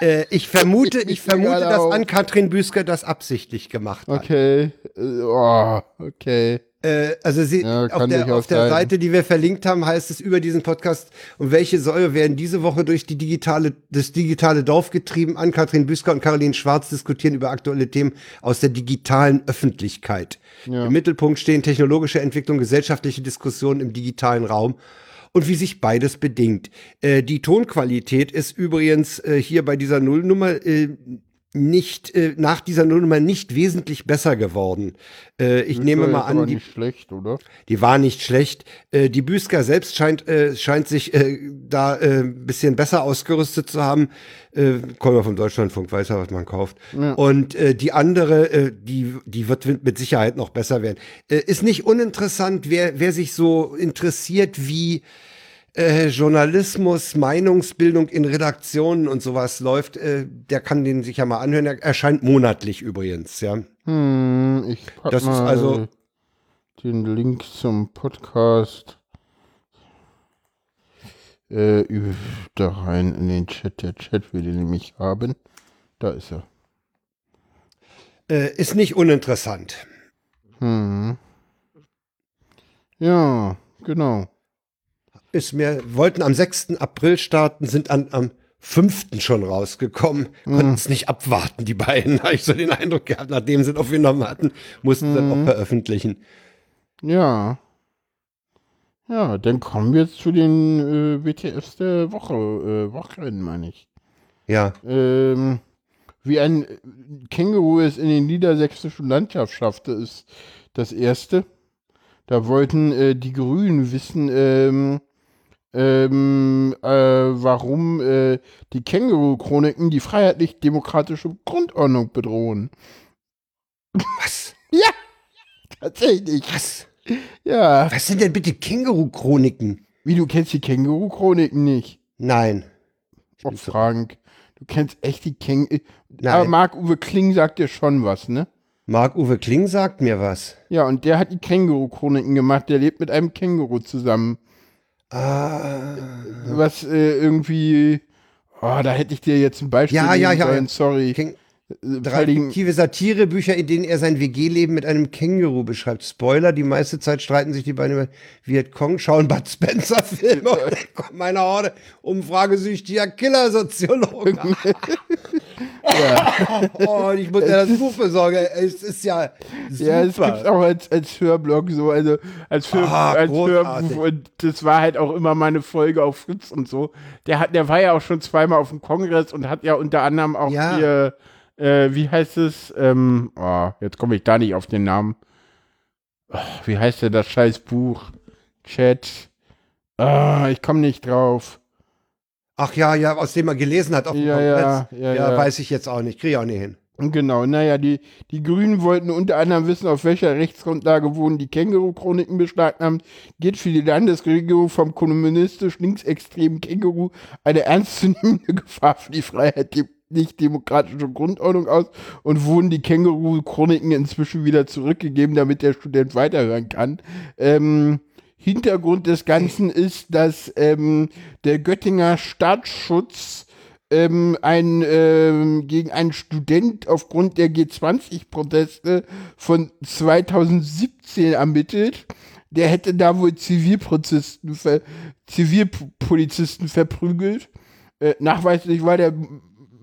äh, ich vermute, Ich ich vermute, dass auch. Ann-Kathrin Büsker das absichtlich gemacht hat. Okay, äh, oh, okay. Äh, also sie, Ja, auf der, auf der. Seite, die wir verlinkt haben, heißt es über diesen Podcast, um welche Säue werden diese Woche durch die digitale, das digitale Dorf getrieben. Ann-Kathrin Büsker und Caroline Schwarz diskutieren über aktuelle Themen aus der digitalen Öffentlichkeit. Ja. Im Mittelpunkt stehen technologische Entwicklung, gesellschaftliche Diskussionen im digitalen Raum und wie sich beides bedingt. Äh, die Tonqualität ist übrigens äh, hier bei dieser Nullnummer äh, nicht äh, nach dieser Nullnummer nicht wesentlich besser geworden. Äh, ich nehme Ist mal an, die, nicht schlecht, oder? die war nicht schlecht. Äh, die Büsker selbst scheint, äh, scheint sich äh, da äh, ein bisschen besser ausgerüstet zu haben. Äh, kommen wir vom Deutschlandfunk, weiß ja, was man kauft. Und äh, die andere, äh, die, die wird mit Sicherheit noch besser werden. Äh, ist nicht uninteressant, wer, wer sich so interessiert, wie äh, Journalismus, Meinungsbildung in Redaktionen und sowas läuft, äh, der kann den sich ja mal anhören. Er erscheint monatlich übrigens, ja. Hm, ich pack Das ist mal also- den Link zum Podcast äh, da rein in den Chat. Der Chat will den nämlich haben. Da ist er. Äh, ist nicht uninteressant. Hm. Ja, genau. Ist mir, wollten am 6. April starten, sind an, am 5. schon rausgekommen, konnten es nicht abwarten, die beiden, habe ich so den Eindruck gehabt, nachdem sie es aufgenommen hatten, mussten sie auch veröffentlichen. Ja. Ja, dann kommen wir jetzt zu den äh, WTFs der Woche. Äh, Wochenenden, meine ich. Ja, Ähm, wie ein Känguru es in den niedersächsischen Landschaft schaffte, ist das erste. Da wollten äh, die Grünen wissen, ähm, ähm, äh, warum äh, die Känguru-Chroniken die freiheitlich-demokratische Grundordnung bedrohen. was? Ja, tatsächlich. Was? Ja. Was sind denn bitte Känguru-Chroniken? Wie, du kennst die Känguru-Chroniken nicht? Nein. Oh, Frank, du kennst echt die Känguru... Nein. Aber Marc-Uwe Kling sagt dir schon was, ne? Marc-Uwe Kling sagt mir was. Ja, und der hat die Känguru-Chroniken gemacht. Der lebt mit einem Känguru zusammen. Ah, Was äh, irgendwie. Oh, da hätte ich dir jetzt ein Beispiel Ja, ja, ja. sollen, sorry. King, Äh, drei fiktive Satirebücher, in denen er sein WG-Leben mit einem Känguru beschreibt. Spoiler, die meiste Zeit streiten sich die beiden über Vietcong, schauen Bud Spencer-Filme und dann kommt meine Horde umfragesüchtiger Killer-Soziologen. oh, und ich muss ja das Buch besorgen. Es ist ja super. Ja, es gibt auch als, als Hörblog so, also als, Hör, Ah, als. Hörbuch und das war halt auch immer meine Folge auf Fritz und so. Der hat, der war ja auch schon zweimal auf dem Kongress und hat ja unter anderem auch Ja. hier, äh, wie heißt es? Ähm, oh, jetzt komme ich da nicht auf den Namen. Oh, wie heißt denn das scheiß Buch? Chat. Ah, ich komme nicht drauf. Ach ja, ja, aus dem er gelesen hat auf dem Ja, Kongress. ja, ja, ja. weiß ich jetzt auch nicht. Kriege ich auch nicht hin. Genau, naja, die, die Grünen wollten unter anderem wissen, auf welcher Rechtsgrundlage wurden die Känguru-Chroniken beschlagnahmt. Geht für die Landesregierung vom kommunistisch linksextremen Känguru eine ernstzunehmende Gefahr für die Freiheit die nicht demokratische Grundordnung aus und wurden die Känguru-Chroniken inzwischen wieder zurückgegeben, damit der Student weiterhören kann. Ähm, Hintergrund des Ganzen ist, dass ähm, der Göttinger Staatsschutz ähm, ein, ähm, gegen einen Student aufgrund der G20-Proteste von 2017 ermittelt, der hätte da wohl Zivilpolizisten, ver, Zivilpolizisten verprügelt. Äh, nachweislich war der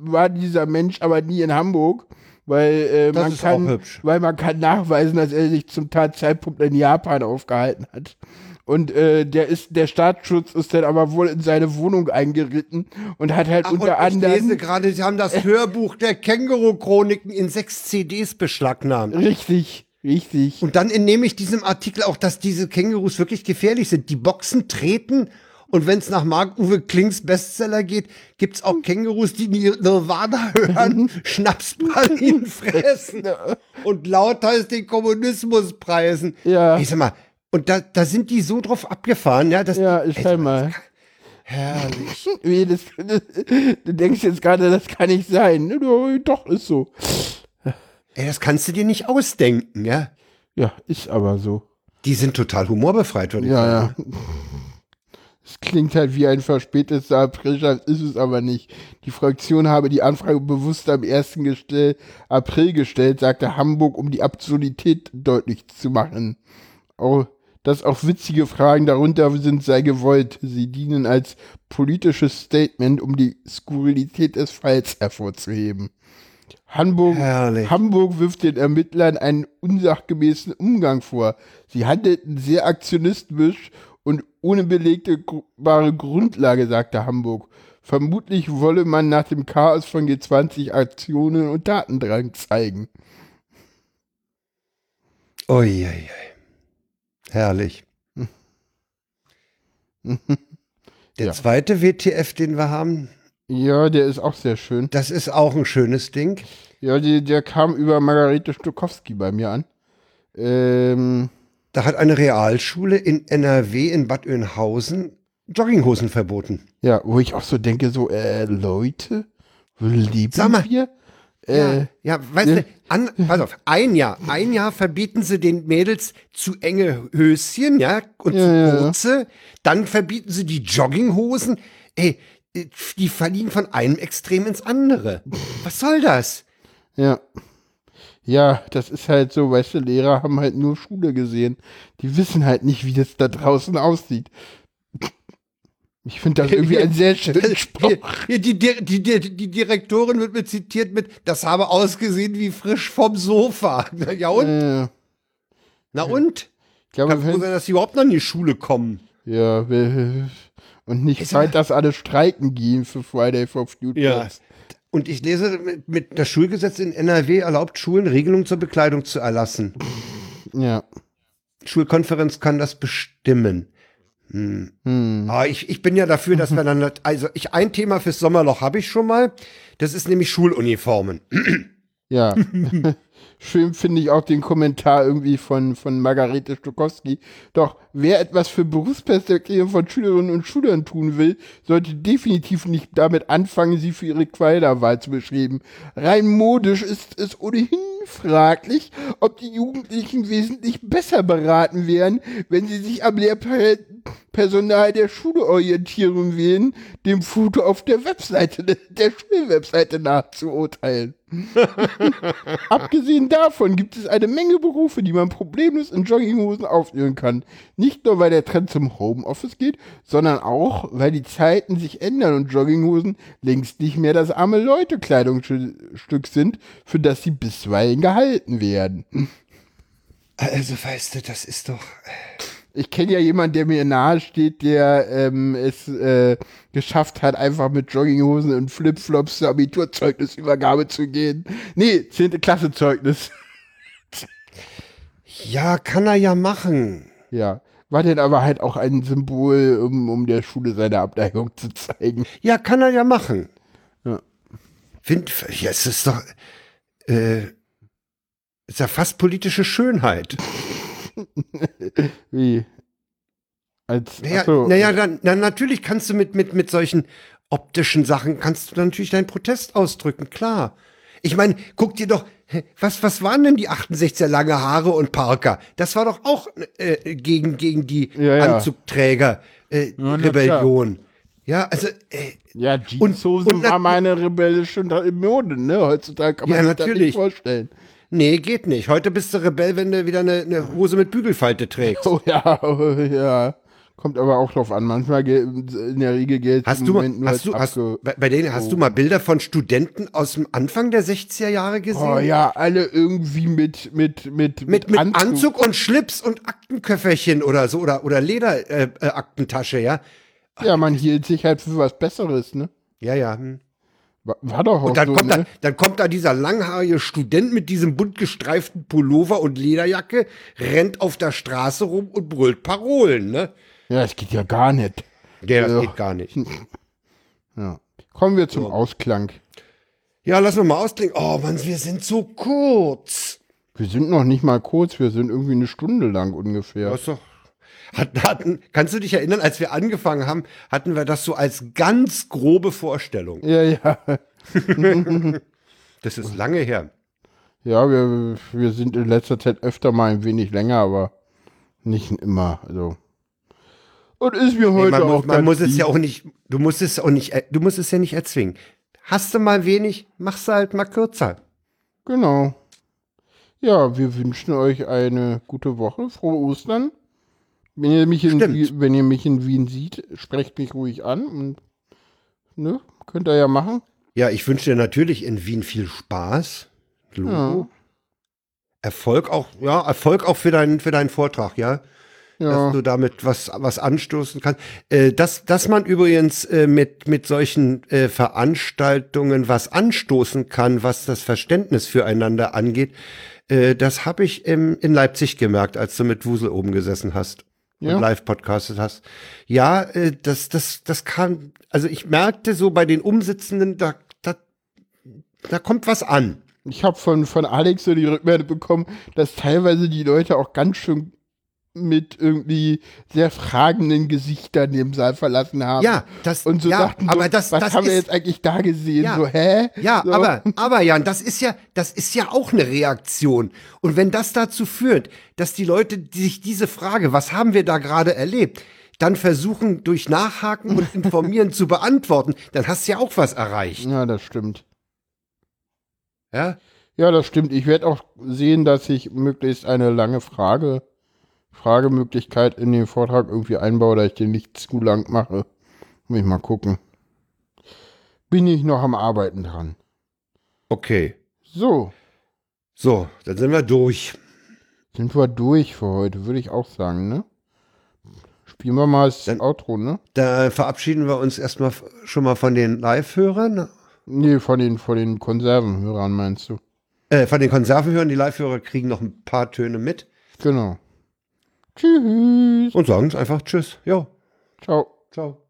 war dieser Mensch aber nie in Hamburg, weil äh, man kann, weil man kann nachweisen, dass er sich zum Tatzeitpunkt in Japan aufgehalten hat. Und äh, der ist, der Staatsschutz ist dann aber wohl in seine Wohnung eingeritten und hat halt Ach, unter und ich lese anderem gerade, sie haben das Hörbuch der Känguru-Chroniken in sechs CDs beschlagnahmt. richtig, richtig. Und dann entnehme ich diesem Artikel auch, dass diese Kängurus wirklich gefährlich sind. Die Boxen treten und wenn es nach Marc-Uwe Klings Bestseller geht, gibt's auch Kängurus, die Nirvana hören, Schnapspralinen fressen und lauthals den Kommunismus preisen. Ja. Ich sag mal, und da, da sind die so drauf abgefahren, ja, dass Ja, ich schau mal. herrlich. Wie, das, du denkst jetzt gerade, das kann nicht sein. Ja, Doch, ist so. Ey, das kannst du dir nicht ausdenken, ja. Ja, ist aber so. Die sind total humorbefreit, würde ich Ja, sagen. ja. Es klingt halt wie ein verspäteter Aprilscherz, ist es aber nicht. Die Fraktion habe die Anfrage bewusst am 1. Gestell, April gestellt, sagte Hamburg, um die Absurdität deutlich zu machen. Auch, dass auch witzige Fragen darunter sind, sei gewollt. Sie dienen als politisches Statement, um die Skurrilität des Falls hervorzuheben. Hamburg, Herrlich. Hamburg wirft den Ermittlern einen unsachgemäßen Umgang vor. Sie handelten sehr aktionistisch und ohne belegbare Grundlage, sagte Hamburg. Vermutlich wolle man nach dem Chaos von G20 Aktionen und Datendrang zeigen. Uiuiui. Herrlich. Der Ja. zweite WTF, den wir haben, Ja, der ist auch sehr schön. das ist auch ein schönes Ding. Ja, die, der kam über Margarete Stokowski bei mir an. Ähm, Da hat eine Realschule in NRW in Bad Oeynhausen Jogginghosen verboten. ja, wo ich auch so denke, so, äh, Leute, leben Sag mal. wir? Äh, ja, ja, weißt ne? du, an, pass auf, ein Jahr, ein Jahr verbieten sie den Mädels zu enge Höschen, ja, und Ja, zu ja, ja. kurze, dann verbieten sie die Jogginghosen. Ey, die verliehen von einem Extrem ins andere. Was soll das? Ja. Ja, das ist halt so, weißt du, Lehrer haben halt nur Schule gesehen. Die wissen halt nicht, wie das da draußen aussieht. Ich finde das irgendwie ein sehr schöner Spruch. Die, Di- die, die, die Direktorin wird mir zitiert mit, das habe ausgesehen wie frisch vom Sofa. Ja und? Äh, Na und? ich glaube, Kann froh sein, dass sie überhaupt noch in die Schule kommen. ja, und nicht Zeit, dass alle streiken gehen für Friday for Future. Und ich lese, mit, mit das Schulgesetz in NRW erlaubt Schulen Regelungen zur Bekleidung zu erlassen. Ja. Schulkonferenz kann das bestimmen. Hm. Ah, ich, ich bin ja dafür, dass wir dann, also ich, ein Thema fürs Sommerloch habe ich schon mal. Das ist nämlich Schuluniformen. Ja. Schön finde ich auch den Kommentar irgendwie von, von Margarete Stokowski. Doch wer etwas für Berufsperspektiven von Schülerinnen und Schülern tun will, sollte definitiv nicht damit anfangen, sie für ihre Kleiderwahl zu beschreiben. Rein modisch ist es ohnehin fraglich, ob die Jugendlichen wesentlich besser beraten wären, wenn sie sich am Lehrpersonal der Schule orientieren wählen, dem Foto auf der Webseite, der Schulwebseite nachzuurteilen. Abgesehen davon gibt es eine Menge Berufe, die man problemlos in Jogginghosen ausführen kann. Nicht nur, weil der Trend zum Homeoffice geht, sondern auch, weil die Zeiten sich ändern und Jogginghosen längst nicht mehr das arme Leute-Kleidungsstück sind, für das sie bisweilen gehalten werden. Also, weißt du, das ist doch. Ich kenne ja jemanden, der mir nahe steht, der ähm, es äh, geschafft hat, einfach mit Jogginghosen und Flipflops zur Abiturzeugnisübergabe zu gehen. Nee, 10. Klasse Zeugnis. Ja, kann er ja machen. Ja. War denn aber halt auch ein Symbol, um, um der Schule seine Abneigung zu zeigen. Ja, kann er ja machen. Ja. Find, ja, es ist doch. Äh, ist ja fast politische Schönheit. Wie? Als, Naja, achso, naja dann, dann natürlich kannst du mit, mit, mit solchen optischen Sachen, kannst du natürlich deinen Protest ausdrücken, klar. Ich meine, guck dir doch, was, was waren denn die 68er lange Haare und Parker? Das war doch auch äh, gegen, gegen die Ja, ja. Anzugträger äh, Ja, Rebellion. Ja, also, äh, ja, und- Jeanshosen und war nat- mal eine rebellische Mode, ne? Heutzutage kann man Ja, sich das natürlich. nicht vorstellen. Nee, geht nicht. Heute bist du Rebell, wenn du wieder eine, eine Hose mit Bügelfalte trägst. Oh ja, oh, ja. Kommt aber auch drauf an. Manchmal in der Regel gilt Hast im du, mal, Moment nur hast du, hast, bei, bei denen, hast du mal Bilder von Studenten aus dem Anfang der 60er Jahre gesehen? Oh ja, alle irgendwie mit mit mit Mit, mit Anzug. und Schlips und Aktenköfferchen oder so oder, oder Lederaktentasche, äh, Aktentasche, ja? Ja, man hielt sich halt für was Besseres, ne? Ja, ja. hm. War, doch auch Und dann, so, kommt ne? da, dann kommt da dieser langhaarige Student mit diesem bunt gestreiften Pullover und Lederjacke, rennt auf der Straße rum und brüllt Parolen, ne? Ja, es geht ja gar nicht. Ja, das Ja. geht gar nicht. Ja. Kommen wir zum Ausklang. Ja, lass noch mal ausklingen. Oh Mann, wir sind so kurz. Wir sind noch nicht mal kurz, wir sind irgendwie eine Stunde lang ungefähr. Das ist doch. Hatten, hatten, kannst du dich erinnern, als wir angefangen haben, hatten wir das so als ganz grobe Vorstellung. Ja, ja. Das ist lange her. Ja, wir, wir sind in letzter Zeit öfter mal ein wenig länger, aber nicht immer. Also. Und ist mir Nee, heute man, auch muss, man muss es lieb. ja auch nicht, du musst es auch nicht, äh, du musst es ja nicht erzwingen. Hast du mal wenig, machst du halt mal kürzer. Genau. Ja, wir wünschen euch eine gute Woche, frohe Ostern. Wenn ihr mich in, Stimmt. Wenn ihr mich in Wien seht, sprecht mich ruhig an und ne, könnt ihr ja machen. Ja, ich wünsche dir natürlich in Wien viel Spaß. Logo. Erfolg auch, ja, Erfolg auch für deinen, für deinen Vortrag, ja. Ja, dass du damit was, was anstoßen kannst. Äh, dass, dass man übrigens äh, mit, mit solchen äh, Veranstaltungen was anstoßen kann, was das Verständnis füreinander angeht, äh, das habe ich im, in Leipzig gemerkt, als du mit Wusel oben gesessen hast Ja. und live podcastet hast. Ja, äh, das, das, das kam, also ich merkte so bei den Umsitzenden, da, da, da kommt was an. ich habe von, von Alex so die Rückmeldung bekommen, dass teilweise die Leute auch ganz schön mit irgendwie sehr fragenden Gesichtern den Saal verlassen haben. Ja, das, Und so ja, dachten, aber so, das, was das haben wir ist, jetzt eigentlich da gesehen? Ja. So, hä? Ja, so. aber, aber Jan, das ist ja, das ist ja auch eine Reaktion. Und wenn das dazu führt, dass die Leute die sich diese Frage, was haben wir da gerade erlebt, dann versuchen durch Nachhaken und Informieren zu beantworten, dann hast du ja auch was erreicht. Ja, das stimmt. Ja? Ja, das stimmt. Ich werde auch sehen, dass ich möglichst eine lange Frage, Fragemöglichkeit in den Vortrag irgendwie einbaue, dass ich den nicht zu lang mache. Muss ich mal gucken. Bin ich noch am Arbeiten dran. Okay. So, So, dann sind wir durch. sind wir durch für heute, würde ich auch sagen, ne? Spielen wir mal das Dann- Outro, ne? Da verabschieden wir uns erstmal schon mal von den Live-Hörern. Nee, von den, von den Konservenhörern meinst du? Äh, von den Konservenhörern. Die Live-Hörer kriegen noch ein paar Töne mit Genau. Tschüss. und sagen einfach Tschüss. Jo, Ciao. ciao.